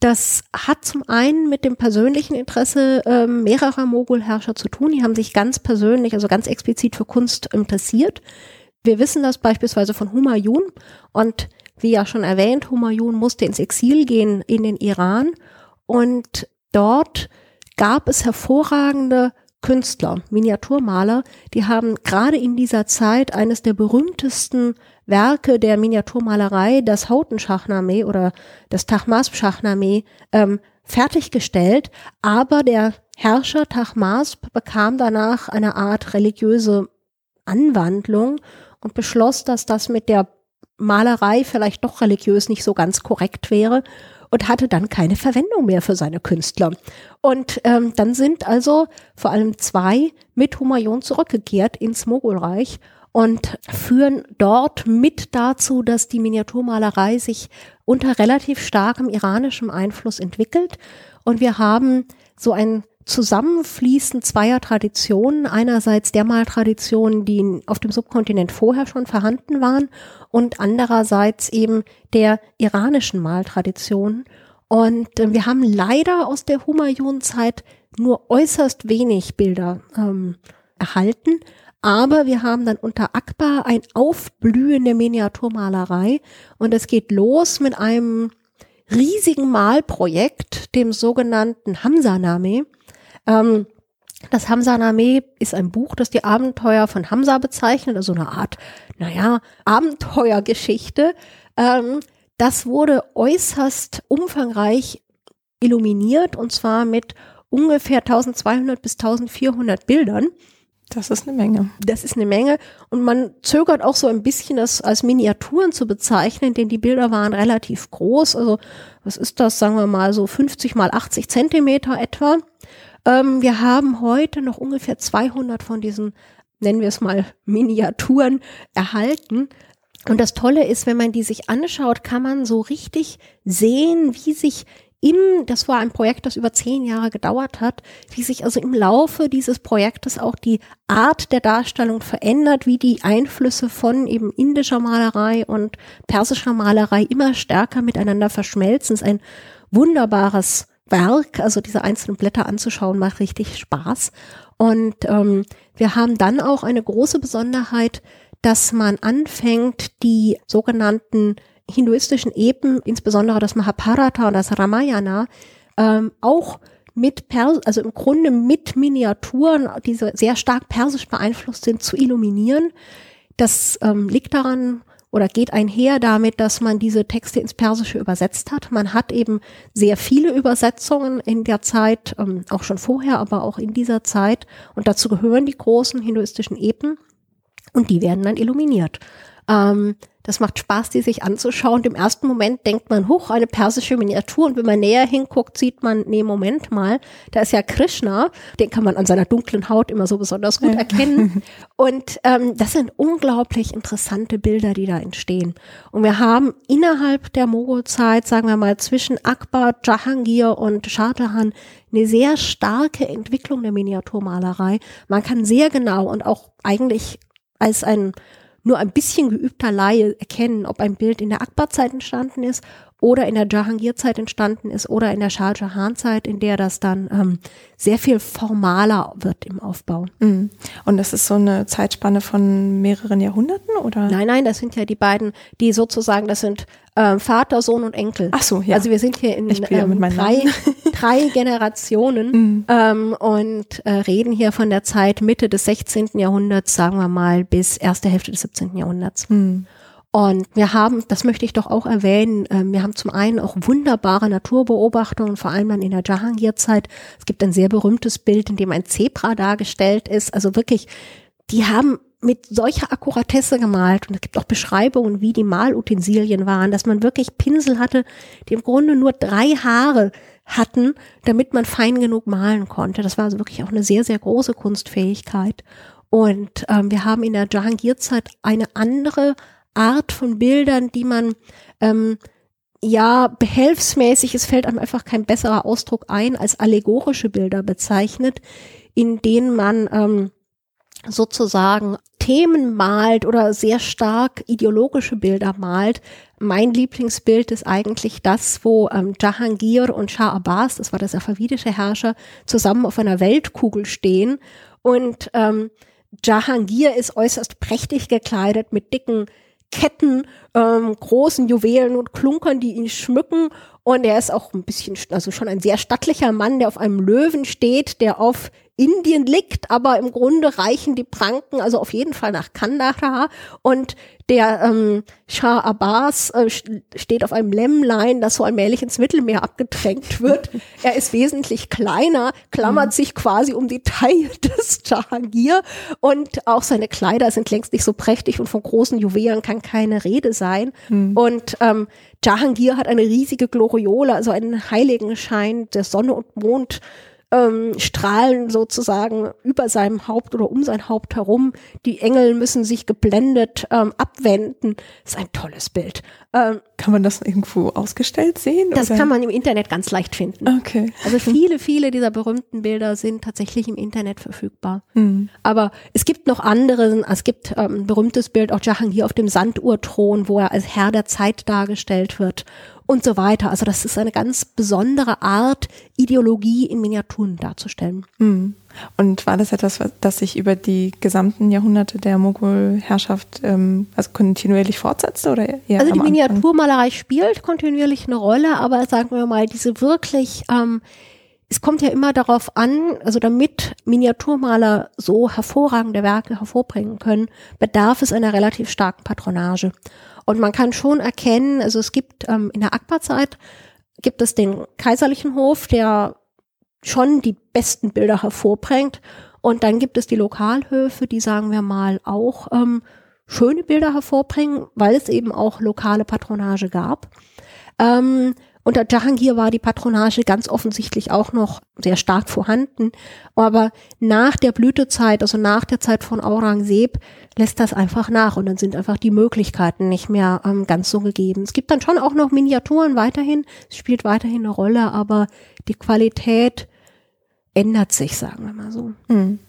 das hat zum einen mit dem persönlichen Interesse ähm, mehrerer Mogulherrscher zu tun. Die haben sich ganz persönlich, also ganz explizit für Kunst interessiert. Wir wissen das beispielsweise von Humayun und wie ja schon erwähnt, Humayun musste ins Exil gehen in den Iran und dort gab es hervorragende Künstler, Miniaturmaler, die haben gerade in dieser Zeit eines der berühmtesten Werke der Miniaturmalerei, das Houghton-Shahnameh oder das Tahmasp-Shahnameh, ähm, fertiggestellt, aber der Herrscher Tahmasp bekam danach eine Art religiöse Anwandlung und beschloss, dass das mit der Malerei vielleicht doch religiös nicht so ganz korrekt wäre und hatte dann keine Verwendung mehr für seine Künstler. Und ähm, dann sind also vor allem zwei mit Humayun zurückgekehrt ins Mogulreich und führen dort mit dazu, dass die Miniaturmalerei sich unter relativ starkem iranischem Einfluss entwickelt. Und wir haben so ein Zusammenfließen zweier Traditionen. Einerseits der Maltraditionen, die auf dem Subkontinent vorher schon vorhanden waren und andererseits eben der iranischen Maltradition. Und äh, wir haben leider aus der Humayun-Zeit nur äußerst wenig Bilder ähm, erhalten. Aber wir haben dann unter Akbar ein Aufblühen der Miniaturmalerei und es geht los mit einem riesigen Malprojekt, dem sogenannten Hamza-Name. Ähm, das Hamza-Name ist ein Buch, das die Abenteuer von Hamza bezeichnet, also eine Art, naja, Abenteuergeschichte. Ähm, das wurde äußerst umfangreich illuminiert und zwar mit ungefähr 1200 bis 1400 Bildern. Das ist eine Menge. Das ist eine Menge. Und man zögert auch so ein bisschen, das als Miniaturen zu bezeichnen, denn die Bilder waren relativ groß. Also, was ist das? Sagen wir mal so 50 mal 80 Zentimeter etwa. Ähm, wir haben heute noch ungefähr 200 von diesen, nennen wir es mal, Miniaturen erhalten. Und das Tolle ist, wenn man die sich anschaut, kann man so richtig sehen, wie sich im, das war ein Projekt, das über zehn Jahre gedauert hat, wie sich also im Laufe dieses Projektes auch die Art der Darstellung verändert, wie die Einflüsse von eben indischer Malerei und persischer Malerei immer stärker miteinander verschmelzen. Es ist ein wunderbares Werk, also diese einzelnen Blätter anzuschauen, macht richtig Spaß. Und ähm, wir haben dann auch eine große Besonderheit, dass man anfängt, die sogenannten hinduistischen Epen, insbesondere das Mahabharata und das Ramayana, ähm, auch mit Pers also im Grunde mit Miniaturen, die sehr stark persisch beeinflusst sind, zu illuminieren. Das ähm, liegt daran, oder geht einher damit, dass man diese Texte ins Persische übersetzt hat. Man hat eben sehr viele Übersetzungen in der Zeit, ähm, auch schon vorher, aber auch in dieser Zeit. Und dazu gehören die großen hinduistischen Epen und die werden dann illuminiert. Ähm, das macht Spaß, die sich anzuschauen. Im ersten Moment denkt man, hoch, eine persische Miniatur. Und wenn man näher hinguckt, sieht man, nee, Moment mal, da ist ja Krishna. Den kann man an seiner dunklen Haut immer so besonders gut erkennen. Und ähm, das sind unglaublich interessante Bilder, die da entstehen. Und wir haben innerhalb der Mogulzeit, sagen wir mal, zwischen Akbar, Jahangir und Shah Jahan eine sehr starke Entwicklung der Miniaturmalerei. Man kann sehr genau und auch eigentlich als ein nur ein bisschen geübter Laie erkennen, ob ein Bild in der Akbar-Zeit entstanden ist oder in der Jahangir-Zeit entstanden ist oder in der Shah Jahan-Zeit, in der das dann ähm, sehr viel formaler wird im Aufbau. Mhm. Und das ist so eine Zeitspanne von mehreren Jahrhunderten oder? Nein, nein, das sind ja die beiden, die sozusagen, das sind ähm, Vater, Sohn und Enkel. Ach so, ja. Also wir sind hier in ähm, drei, drei Generationen mhm. ähm, und äh, reden hier von der Zeit Mitte des 16. Jahrhunderts, sagen wir mal, bis erste Hälfte des 17. Jahrhunderts. Mhm. Und wir haben, das möchte ich doch auch erwähnen, ähm, wir haben zum einen auch wunderbare Naturbeobachtungen, vor allem dann in der Jahangir-Zeit. Es gibt ein sehr berühmtes Bild, in dem ein Zebra dargestellt ist. Also wirklich, die haben mit solcher Akkuratesse gemalt und es gibt auch Beschreibungen, wie die Malutensilien waren, dass man wirklich Pinsel hatte, die im Grunde nur drei Haare hatten, damit man fein genug malen konnte. Das war also wirklich auch eine sehr, sehr große Kunstfähigkeit. Und ähm, wir haben in der Jahangir-Zeit eine andere Art von Bildern, die man ähm, ja behelfsmäßig, es fällt einem einfach kein besserer Ausdruck ein, als allegorische Bilder bezeichnet, in denen man ähm, sozusagen Themen malt oder sehr stark ideologische Bilder malt. Mein Lieblingsbild ist eigentlich das, wo ähm, Jahangir und Shah Abbas, das war der safavidische Herrscher, zusammen auf einer Weltkugel stehen und ähm, Jahangir ist äußerst prächtig gekleidet mit dicken Ketten, ähm, großen Juwelen und Klunkern, die ihn schmücken. Und er ist auch ein bisschen, also schon ein sehr stattlicher Mann, der auf einem Löwen steht, der auf Indien liegt, aber im Grunde reichen die Pranken also auf jeden Fall nach Kandahar und der ähm, Shah Abbas äh, steht auf einem Lämmlein, das so allmählich ins Mittelmeer abgedrängt wird. er ist wesentlich kleiner, klammert mhm. sich quasi um die Taille des Jahangir und auch seine Kleider sind längst nicht so prächtig und von großen Juwelen kann keine Rede sein. Mhm. Und ähm, Jahangir hat eine riesige Gloriole, also einen Heiligenschein der Sonne und Mond ähm, strahlen sozusagen über seinem Haupt oder um sein Haupt herum. Die Engel müssen sich geblendet ähm, abwenden. Das ist ein tolles Bild. Ähm, kann man das irgendwo ausgestellt sehen? Das oder? kann man im Internet ganz leicht finden. Okay. Also viele, viele dieser berühmten Bilder sind tatsächlich im Internet verfügbar. Mhm. Aber es gibt noch andere. Es gibt ähm, ein berühmtes Bild, auch Jahangir auf dem Sanduhrthron, wo er als Herr der Zeit dargestellt wird und so weiter. Also das ist eine ganz besondere Art, Ideologie in Miniaturen darzustellen. Mhm. Und war das etwas, das sich über die gesamten Jahrhunderte der Mogulherrschaft ähm, also kontinuierlich fortsetzte? Oder eher also die Miniaturmalerei spielt kontinuierlich eine Rolle, aber sagen wir mal, diese wirklich, ähm, es kommt ja immer darauf an, also damit Miniaturmaler so hervorragende Werke hervorbringen können, bedarf es einer relativ starken Patronage. Und man kann schon erkennen, also es gibt ähm, in der Akbar-Zeit gibt es den kaiserlichen Hof, der schon die besten Bilder hervorbringt. Und dann gibt es die Lokalhöfe, die sagen wir mal auch ähm, schöne Bilder hervorbringen, weil es eben auch lokale Patronage gab. Ähm, unter Jahangir war die Patronage ganz offensichtlich auch noch sehr stark vorhanden. Aber nach der Blütezeit, also nach der Zeit von Aurangzeb, lässt das einfach nach und dann sind einfach die Möglichkeiten nicht mehr ähm, ganz so gegeben. Es gibt dann schon auch noch Miniaturen weiterhin, es spielt weiterhin eine Rolle, aber die Qualität ändert sich, sagen wir mal so. Mhm.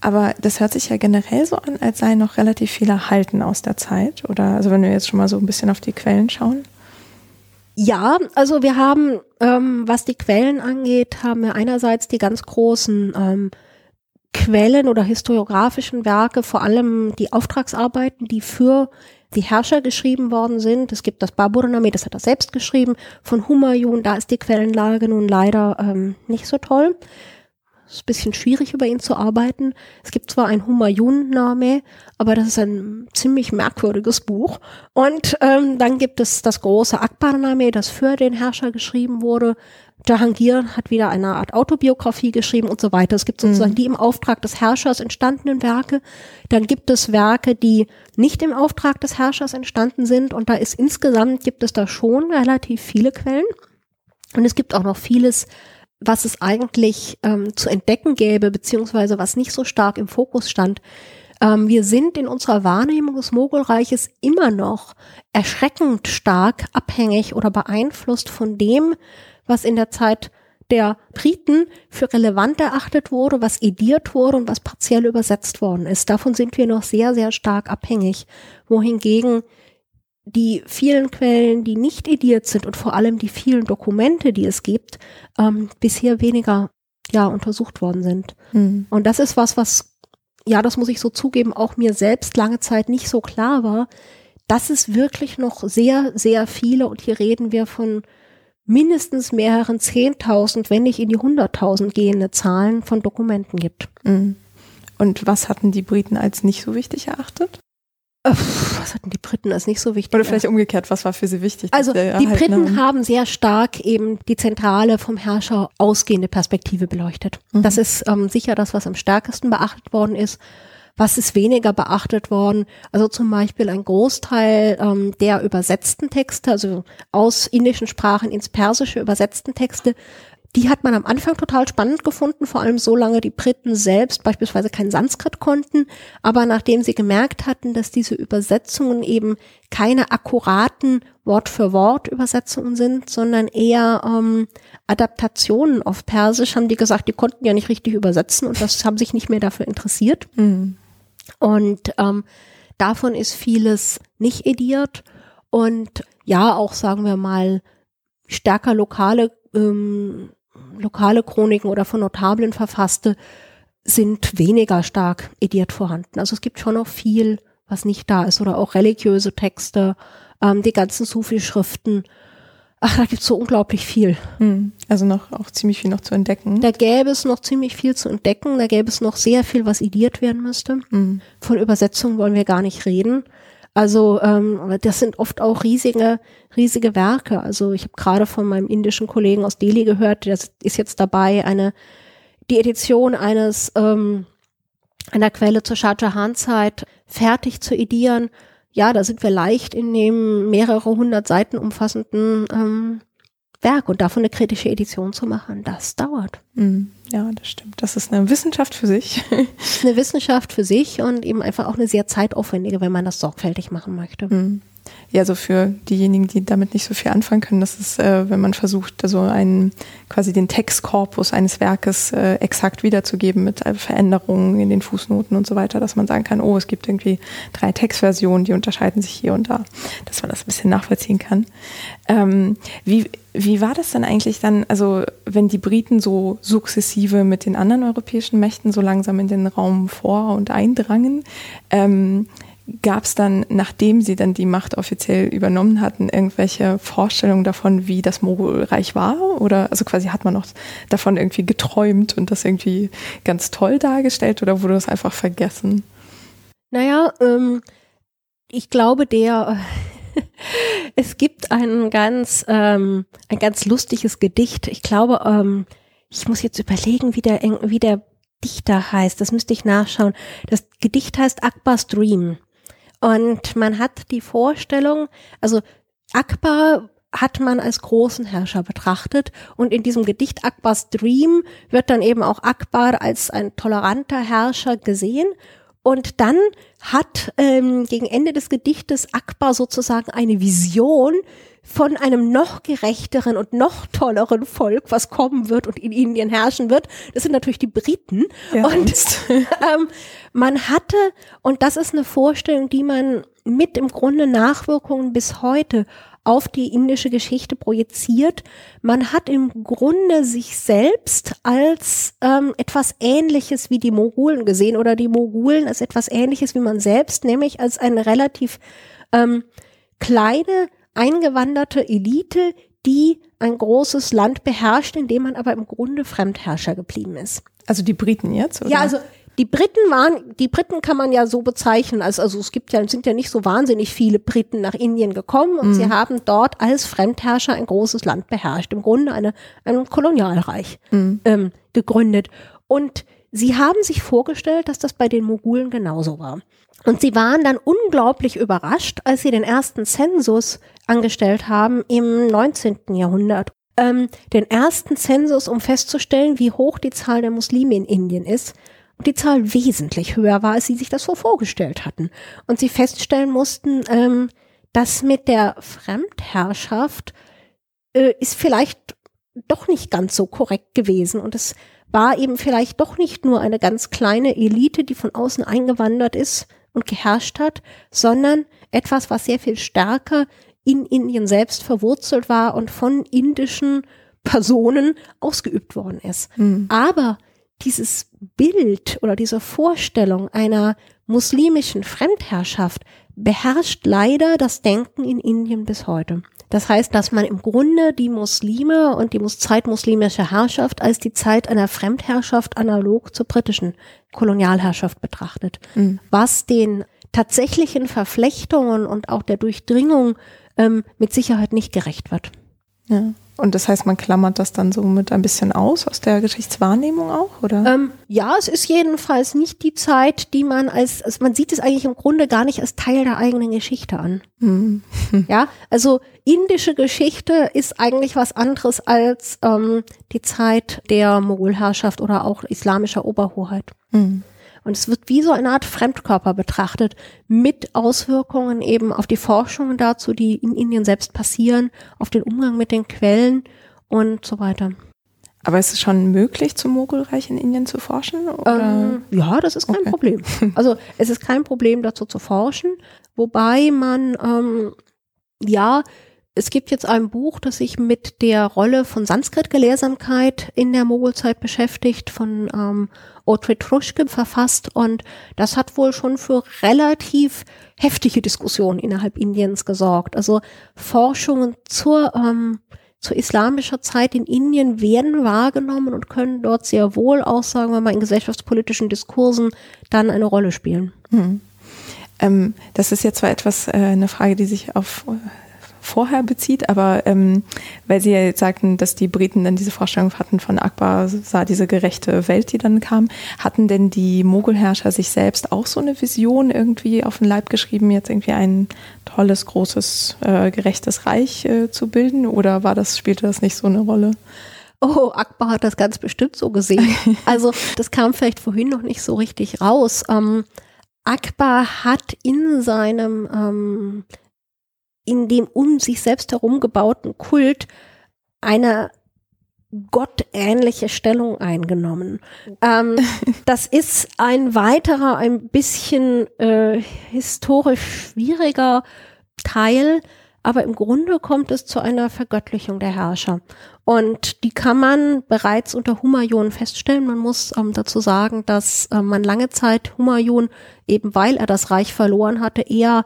Aber das hört sich ja generell so an, als sei noch relativ viel erhalten aus der Zeit. Oder also wenn wir jetzt schon mal so ein bisschen auf die Quellen schauen. Ja, also wir haben, ähm, was die Quellen angeht, haben wir einerseits die ganz großen ähm, Quellen oder historiografischen Werke, vor allem die Auftragsarbeiten, die für die Herrscher geschrieben worden sind. Es gibt das Baburname, das hat er selbst geschrieben, von Humayun, da ist die Quellenlage nun leider ähm, nicht so toll. Es ist ein bisschen schwierig, über ihn zu arbeiten. Es gibt zwar ein Humayun-Name, aber das ist ein ziemlich merkwürdiges Buch. Und ähm, dann gibt es das große Akbar-Name, das für den Herrscher geschrieben wurde. Jahangir hat wieder eine Art Autobiografie geschrieben und so weiter. Es gibt sozusagen mhm. die im Auftrag des Herrschers entstandenen Werke. Dann gibt es Werke, die nicht im Auftrag des Herrschers entstanden sind. Und da ist insgesamt gibt es da schon relativ viele Quellen. Und es gibt auch noch vieles, was es eigentlich ähm, zu entdecken gäbe, beziehungsweise was nicht so stark im Fokus stand. Ähm, wir sind in unserer Wahrnehmung des Mogulreiches immer noch erschreckend stark abhängig oder beeinflusst von dem, was in der Zeit der Briten für relevant erachtet wurde, was ediert wurde und was partiell übersetzt worden ist. Davon sind wir noch sehr, sehr stark abhängig. Wohingegen die vielen Quellen, die nicht ediert sind und vor allem die vielen Dokumente, die es gibt, ähm, bisher weniger ja untersucht worden sind. Mhm. Und das ist was, was ja, das muss ich so zugeben, auch mir selbst lange Zeit nicht so klar war, dass es wirklich noch sehr, sehr viele und hier reden wir von mindestens mehreren Zehntausend, wenn nicht in die Hunderttausend gehende Zahlen von Dokumenten gibt. Mhm. Und was hatten die Briten als nicht so wichtig erachtet? Was hatten die Briten als nicht so wichtig? Oder vielleicht umgekehrt, was war für sie wichtig? Also die Briten haben? haben? sehr stark eben die zentrale vom Herrscher ausgehende Perspektive beleuchtet. Mhm. Das ist ähm, sicher das, was am stärksten beachtet worden ist. Was ist weniger beachtet worden? Also zum Beispiel ein Großteil ähm, der übersetzten Texte, also aus indischen Sprachen ins Persische übersetzten Texte, die hat man am Anfang total spannend gefunden, vor allem solange die Briten selbst beispielsweise kein Sanskrit konnten. Aber nachdem sie gemerkt hatten, dass diese Übersetzungen eben keine akkuraten Wort-für-Wort-Übersetzungen sind, sondern eher ähm, Adaptationen auf Persisch, haben die gesagt, die konnten ja nicht richtig übersetzen und das haben sich nicht mehr dafür interessiert. Mhm. Und ähm, davon ist vieles nicht ediert und ja, auch sagen wir mal stärker lokale ähm, lokale Chroniken oder von Notablen verfasste sind weniger stark ediert vorhanden. Also es gibt schon noch viel, was nicht da ist oder auch religiöse Texte, ähm, die ganzen Sufi-Schriften Ach, da gibt's so unglaublich viel. Hm. Also noch auch ziemlich viel noch zu entdecken. Da gäbe es noch ziemlich viel zu entdecken. Da gäbe es noch sehr viel, was idiert werden müsste. Hm. Von Übersetzungen wollen wir gar nicht reden. Also ähm, das sind oft auch riesige, riesige Werke. Also ich habe gerade von meinem indischen Kollegen aus Delhi gehört, der ist jetzt dabei, eine die Edition eines ähm, einer Quelle zur Shah Jahan-Zeit fertig zu edieren ja, da sind wir leicht in dem mehrere hundert Seiten umfassenden ähm, Werk und davon eine kritische Edition zu machen, das dauert. Mhm. Ja, das stimmt. Das ist eine Wissenschaft für sich. eine Wissenschaft für sich und eben einfach auch eine sehr zeitaufwendige, wenn man das sorgfältig machen möchte. Ja, so für diejenigen, die damit nicht so viel anfangen können, das ist, äh, wenn man versucht, so einen, quasi den Textkorpus eines Werkes äh, exakt wiederzugeben mit äh, Veränderungen in den Fußnoten und so weiter, dass man sagen kann, oh, es gibt irgendwie drei Textversionen, die unterscheiden sich hier und da, dass man das ein bisschen nachvollziehen kann. Ähm, wie, wie war das denn eigentlich dann, also wenn die Briten so sukzessive mit den anderen europäischen Mächten so langsam in den Raum vor und eindrangen, ähm, Gab es dann, nachdem sie dann die Macht offiziell übernommen hatten, irgendwelche Vorstellungen davon, wie das Mogulreich war? Oder also quasi hat man noch davon irgendwie geträumt und das irgendwie ganz toll dargestellt oder wurde das einfach vergessen? Naja, ähm, ich glaube, der es gibt ein ganz ähm, ein ganz lustiges Gedicht. Ich glaube, ähm, ich muss jetzt überlegen, wie der wie der Dichter heißt. Das müsste ich nachschauen. Das Gedicht heißt Akbars Dream. Und man hat die Vorstellung, also Akbar hat man als großen Herrscher betrachtet und in diesem Gedicht Akbars Dream wird dann eben auch Akbar als ein toleranter Herrscher gesehen. Und dann hat ähm, gegen Ende des Gedichtes Akbar sozusagen eine Vision von einem noch gerechteren und noch tolleren Volk, was kommen wird und in Indien herrschen wird. Das sind natürlich die Briten. Ja, und ähm, man hatte, und das ist eine Vorstellung, die man mit im Grunde Nachwirkungen bis heute auf die indische Geschichte projiziert. Man hat im Grunde sich selbst als ähm, etwas Ähnliches wie die Mogulen gesehen oder die Mogulen als etwas Ähnliches wie man selbst, nämlich als eine relativ ähm, kleine eingewanderte Elite, die ein großes Land beherrscht, in dem man aber im Grunde Fremdherrscher geblieben ist. Also die Briten jetzt? Oder? Ja, also die Briten waren, die Briten kann man ja so bezeichnen, als, also es gibt ja, sind ja nicht so wahnsinnig viele Briten nach Indien gekommen und mhm. sie haben dort als Fremdherrscher ein großes Land beherrscht. Im Grunde eine, ein Kolonialreich mhm. ähm, gegründet. Und sie haben sich vorgestellt, dass das bei den Mogulen genauso war. Und sie waren dann unglaublich überrascht, als sie den ersten Zensus angestellt haben im 19. Jahrhundert. Ähm, den ersten Zensus, um festzustellen, wie hoch die Zahl der Muslime in Indien ist. Und die Zahl wesentlich höher war, als sie sich das so vorgestellt hatten. Und sie feststellen mussten, ähm, dass mit der Fremdherrschaft äh, ist vielleicht doch nicht ganz so korrekt gewesen. Und es war eben vielleicht doch nicht nur eine ganz kleine Elite, die von außen eingewandert ist und geherrscht hat, sondern etwas, was sehr viel stärker in Indien selbst verwurzelt war und von indischen Personen ausgeübt worden ist. Mhm. Aber dieses Bild oder diese Vorstellung einer muslimischen Fremdherrschaft beherrscht leider das Denken in Indien bis heute. Das heißt, dass man im Grunde die Muslime und die zeitmuslimische Herrschaft als die Zeit einer Fremdherrschaft analog zur britischen Kolonialherrschaft betrachtet, mhm. was den tatsächlichen Verflechtungen und auch der Durchdringung ähm, mit Sicherheit nicht gerecht wird. Ja. Und das heißt, man klammert das dann so mit ein bisschen aus, aus der Geschichtswahrnehmung auch, oder? Ähm, ja, es ist jedenfalls nicht die Zeit, die man als, also man sieht es eigentlich im Grunde gar nicht als Teil der eigenen Geschichte an. Mhm. Ja, also indische Geschichte ist eigentlich was anderes als ähm, die Zeit der Mogulherrschaft oder auch islamischer Oberhoheit. Mhm. Und es wird wie so eine Art Fremdkörper betrachtet, mit Auswirkungen eben auf die Forschungen dazu, die in Indien selbst passieren, auf den Umgang mit den Quellen und so weiter. Aber ist es schon möglich, zum Mogulreich in Indien zu forschen? Ähm, ja, das ist kein okay. Problem. Also es ist kein Problem, dazu zu forschen, wobei man ähm, ja es gibt jetzt ein Buch, das sich mit der Rolle von Sanskrit-Gelehrsamkeit in der Mogulzeit beschäftigt, von ähm, Audrey Truschke verfasst. Und das hat wohl schon für relativ heftige Diskussionen innerhalb Indiens gesorgt. Also Forschungen zur, ähm, zur islamischer Zeit in Indien werden wahrgenommen und können dort sehr wohl auch, sagen wir mal, in gesellschaftspolitischen Diskursen dann eine Rolle spielen. Mhm. Ähm, das ist jetzt zwar etwas äh, eine Frage, die sich auf vorher bezieht, aber ähm, weil Sie ja jetzt sagten, dass die Briten dann diese Vorstellung hatten von Akbar, sah diese gerechte Welt, die dann kam, hatten denn die Mogulherrscher sich selbst auch so eine Vision irgendwie auf den Leib geschrieben, jetzt irgendwie ein tolles, großes, äh, gerechtes Reich äh, zu bilden oder war das, spielte das nicht so eine Rolle? Oh, Akbar hat das ganz bestimmt so gesehen. Also das kam vielleicht vorhin noch nicht so richtig raus. Ähm, Akbar hat in seinem ähm, in dem um sich selbst herum gebauten Kult eine gottähnliche Stellung eingenommen. Ähm, das ist ein weiterer, ein bisschen äh, historisch schwieriger Teil, aber im Grunde kommt es zu einer Vergöttlichung der Herrscher. Und die kann man bereits unter Humayun feststellen. Man muss ähm, dazu sagen, dass äh, man lange Zeit Humayun, eben weil er das Reich verloren hatte, eher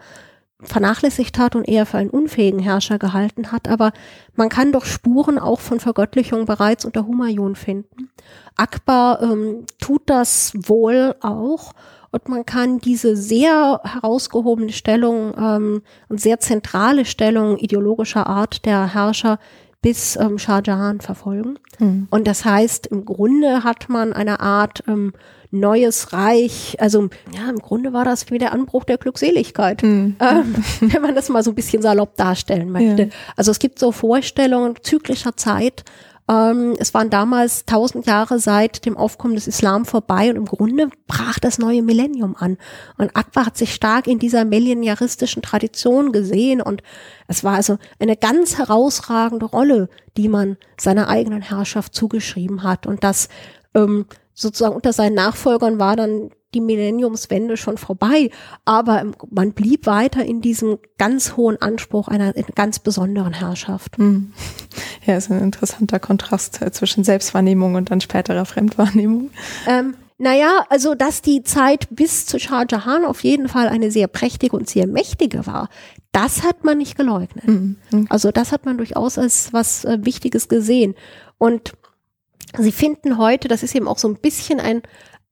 vernachlässigt hat und eher für einen unfähigen Herrscher gehalten hat, aber man kann doch Spuren auch von Vergöttlichung bereits unter Humayun finden. Akbar ähm, tut das wohl auch und man kann diese sehr herausgehobene Stellung ähm, und sehr zentrale Stellung ideologischer Art der Herrscher bis ähm, Shah Jahan verfolgen. Mhm. Und das heißt, im Grunde hat man eine Art ähm, neues Reich. Also ja, im Grunde war das wie der Anbruch der Glückseligkeit, mhm. ähm, wenn man das mal so ein bisschen salopp darstellen möchte. Ja. Also es gibt so Vorstellungen zyklischer Zeit. Ähm, es waren damals tausend Jahre seit dem Aufkommen des Islam vorbei und im Grunde brach das neue Millennium an. Und Akbar hat sich stark in dieser milliaristischen Tradition gesehen und es war also eine ganz herausragende Rolle, die man seiner eigenen Herrschaft zugeschrieben hat. Und das ähm, sozusagen unter seinen Nachfolgern war dann die Millenniumswende schon vorbei, aber man blieb weiter in diesem ganz hohen Anspruch einer ganz besonderen Herrschaft. Hm. Ja, ist ein interessanter Kontrast äh, zwischen Selbstwahrnehmung und dann späterer Fremdwahrnehmung. Ähm, naja, also dass die Zeit bis zu Shah Jahan auf jeden Fall eine sehr prächtige und sehr mächtige war, das hat man nicht geleugnet. Mhm. Also das hat man durchaus als was äh, Wichtiges gesehen. Und Sie finden heute, das ist eben auch so ein bisschen ein,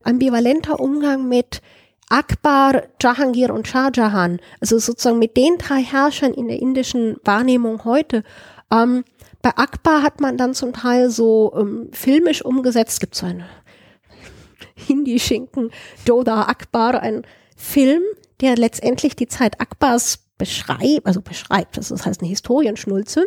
ambivalenter Umgang mit Akbar, Jahangir und Shah Jahan, also sozusagen mit den drei Herrschern in der indischen Wahrnehmung heute. Ähm, bei Akbar hat man dann zum Teil so ähm, filmisch umgesetzt, gibt so einen Hindi-Schinken, Doda Akbar, ein Film, der letztendlich die Zeit Akbars beschreibt, also beschreibt, das heißt eine Historienschnulze,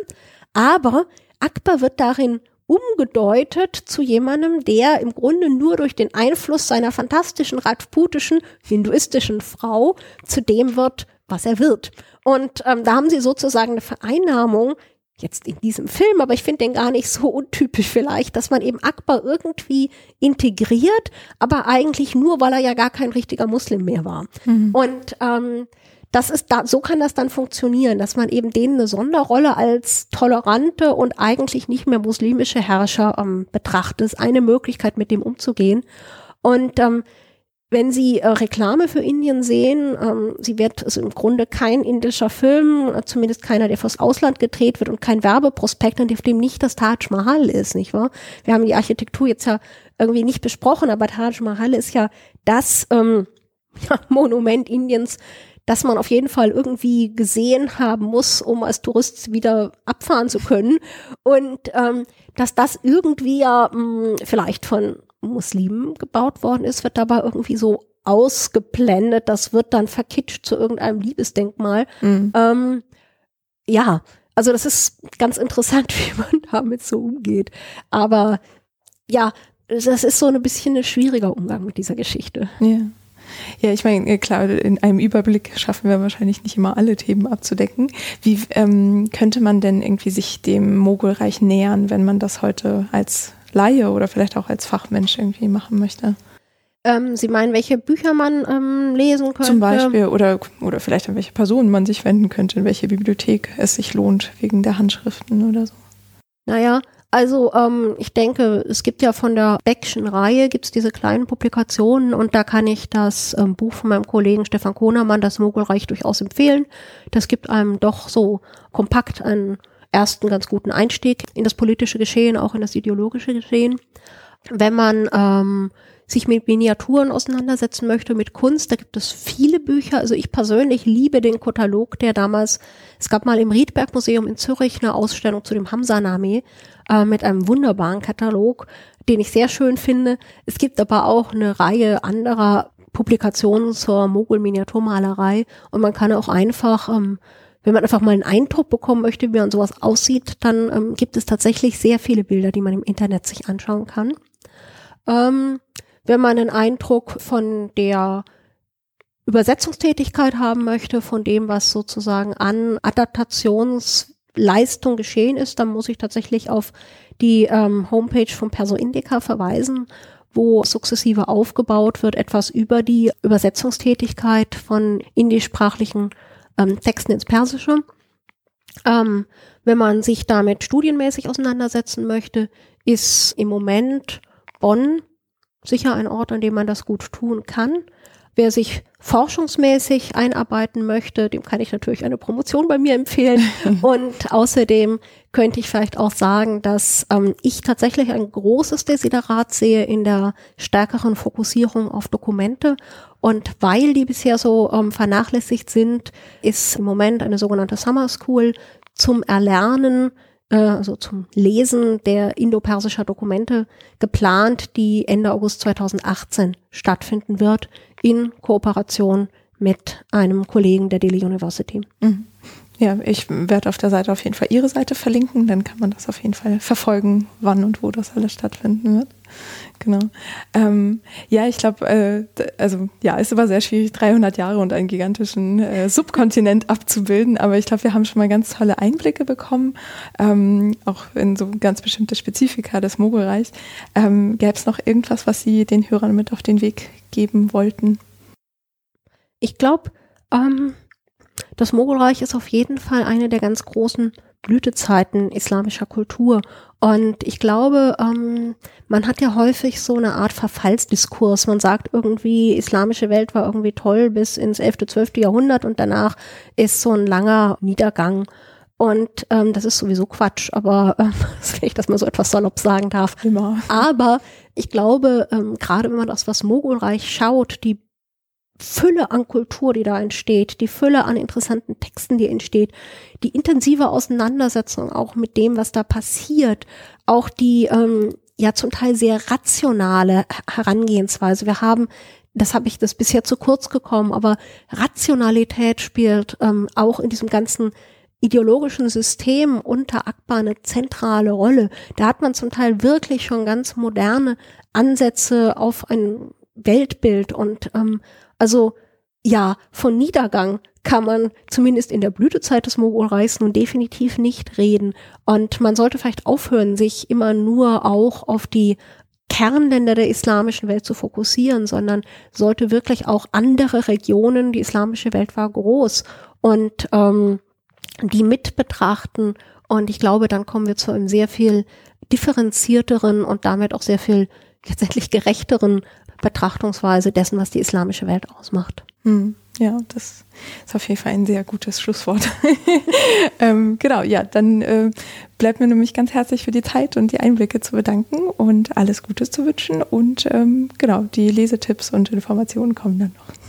aber Akbar wird darin umgedeutet zu jemandem, der im Grunde nur durch den Einfluss seiner fantastischen rajputischen hinduistischen Frau zu dem wird, was er wird. Und ähm, da haben sie sozusagen eine Vereinnahmung jetzt in diesem Film, aber ich finde den gar nicht so untypisch vielleicht, dass man eben Akbar irgendwie integriert, aber eigentlich nur, weil er ja gar kein richtiger Muslim mehr war. Mhm. Und ähm, das ist da, so kann das dann funktionieren, dass man eben denen eine Sonderrolle als tolerante und eigentlich nicht mehr muslimische Herrscher ähm, betrachtet. Das ist eine Möglichkeit, mit dem umzugehen. Und ähm, wenn Sie äh, Reklame für Indien sehen, ähm, sie wird also im Grunde kein indischer Film, äh, zumindest keiner, der fürs Ausland gedreht wird und kein Werbeprospekt, auf dem nicht das Taj Mahal ist, nicht wahr? Wir haben die Architektur jetzt ja irgendwie nicht besprochen, aber Taj Mahal ist ja das ähm, ja, Monument Indiens, das man auf jeden Fall irgendwie gesehen haben muss, um als Tourist wieder abfahren zu können. Und ähm, dass das irgendwie ja mh, hm, vielleicht von Muslimen gebaut worden ist, wird dabei irgendwie so ausgeblendet. Das wird dann verkitscht zu irgendeinem Liebesdenkmal. Mhm. Ähm, ja, also das ist ganz interessant, wie man damit so umgeht. Aber ja, das ist so ein bisschen ein schwieriger Umgang mit dieser Geschichte. Ja. Ja, ich meine, äh, klar, in einem Überblick schaffen wir wahrscheinlich nicht immer alle Themen abzudecken. Wie ähm, könnte man denn irgendwie sich dem Mogulreich nähern, wenn man das heute als Laie oder vielleicht auch als Fachmensch irgendwie machen möchte? Ähm, Sie meinen, welche Bücher man ähm, lesen könnte? Zum Beispiel oder, oder vielleicht an welche Personen man sich wenden könnte, in welche Bibliothek es sich lohnt, wegen der Handschriften oder so. Naja, also ähm, ich denke, es gibt ja von der Beckschen Reihe gibt's diese kleinen Publikationen und da kann ich das ähm, Buch von meinem Kollegen Stefan Kohnermann, Das Mogulreich, durchaus empfehlen. Das gibt einem doch so kompakt einen ersten ganz guten Einstieg in das politische Geschehen, auch in das ideologische Geschehen. Wenn man ähm, sich mit Miniaturen auseinandersetzen möchte, mit Kunst, da gibt es viele Bücher. Also ich persönlich liebe den Katalog, der damals, es gab mal im Riedberg Museum in Zürich eine Ausstellung zu dem Hamza-Name äh, mit einem wunderbaren Katalog, den ich sehr schön finde. Es gibt aber auch eine Reihe anderer Publikationen zur Mogul-Miniaturmalerei und man kann auch einfach ähm, wenn man einfach mal einen Eindruck bekommen möchte, wie man sowas aussieht, dann ähm, gibt es tatsächlich sehr viele Bilder, die man im Internet sich anschauen kann. Ähm, wenn man einen Eindruck von der Übersetzungstätigkeit haben möchte, von dem, was sozusagen an Adaptationsleistung geschehen ist, dann muss ich tatsächlich auf die ähm, Homepage von Perso Indica verweisen, wo sukzessive aufgebaut wird, etwas über die Übersetzungstätigkeit von indischsprachlichen ähm, Texten ins Persische. Ähm, wenn man sich damit studienmäßig auseinandersetzen möchte, ist im Moment Bonn sicher ein Ort, an dem man das gut tun kann. Wer sich forschungsmäßig einarbeiten möchte, dem kann ich natürlich eine Promotion bei mir empfehlen. Und außerdem könnte ich vielleicht auch sagen, dass ähm, ich tatsächlich ein großes Desiderat sehe in der stärkeren Fokussierung auf Dokumente. Und weil die bisher so ähm, vernachlässigt sind, ist im Moment eine sogenannte Summer School zum Erlernen äh, also zum Lesen der indo-persischer Dokumente geplant, die Ende August 2018 stattfinden wird, in Kooperation mit einem Kollegen der Delhi University. Mhm. Ja, ich werde auf der Seite auf jeden Fall Ihre Seite verlinken, dann kann man das auf jeden Fall verfolgen, wann und wo das alles stattfinden wird. Genau. Ähm, ja, ich glaube, äh, also ja, ist aber sehr schwierig, 300 Jahre und einen gigantischen äh, Subkontinent abzubilden, aber ich glaube, wir haben schon mal ganz tolle Einblicke bekommen, ähm, auch in so ganz bestimmte Spezifika des Mogulreichs. Ähm, Gäbe es noch irgendwas, was Sie den Hörern mit auf den Weg geben wollten? Ich glaube, ähm, das Mogulreich ist auf jeden Fall eine der ganz großen Blütezeiten islamischer Kultur. Und ich glaube, ähm, man hat ja häufig so eine Art Verfallsdiskurs. Man sagt irgendwie, islamische Welt war irgendwie toll bis ins 11., 12. Jahrhundert und danach ist so ein langer Niedergang. Und ähm, das ist sowieso Quatsch, aber ähm, wenn ich das mal so etwas salopp sagen darf. Immer. Aber ich glaube, ähm, gerade wenn man das was Mogulreich schaut, die Fülle an Kultur, die da entsteht, die Fülle an interessanten Texten, die entsteht, die intensive Auseinandersetzung auch mit dem, was da passiert, auch die ähm, ja zum Teil sehr rationale Herangehensweise. Wir haben, das habe ich das bisher zu kurz gekommen, aber Rationalität spielt ähm, auch in diesem ganzen ideologischen System unter Akbar eine zentrale Rolle. Da hat man zum Teil wirklich schon ganz moderne Ansätze auf ein Weltbild und ähm, also ja, von Niedergang kann man zumindest in der Blütezeit des Mogulreichs nun definitiv nicht reden. Und man sollte vielleicht aufhören, sich immer nur auch auf die Kernländer der islamischen Welt zu fokussieren, sondern sollte wirklich auch andere Regionen, die islamische Welt war groß und ähm, die mit betrachten. Und ich glaube, dann kommen wir zu einem sehr viel differenzierteren und damit auch sehr viel letztendlich gerechteren Betrachtungsweise dessen, was die islamische Welt ausmacht. Hm, ja, das ist auf jeden Fall ein sehr gutes Schlusswort. ähm, genau, ja, dann äh, bleibt mir nämlich ganz herzlich für die Zeit und die Einblicke zu bedanken und alles Gutes zu wünschen. Und ähm, genau, die Lesetipps und Informationen kommen dann noch.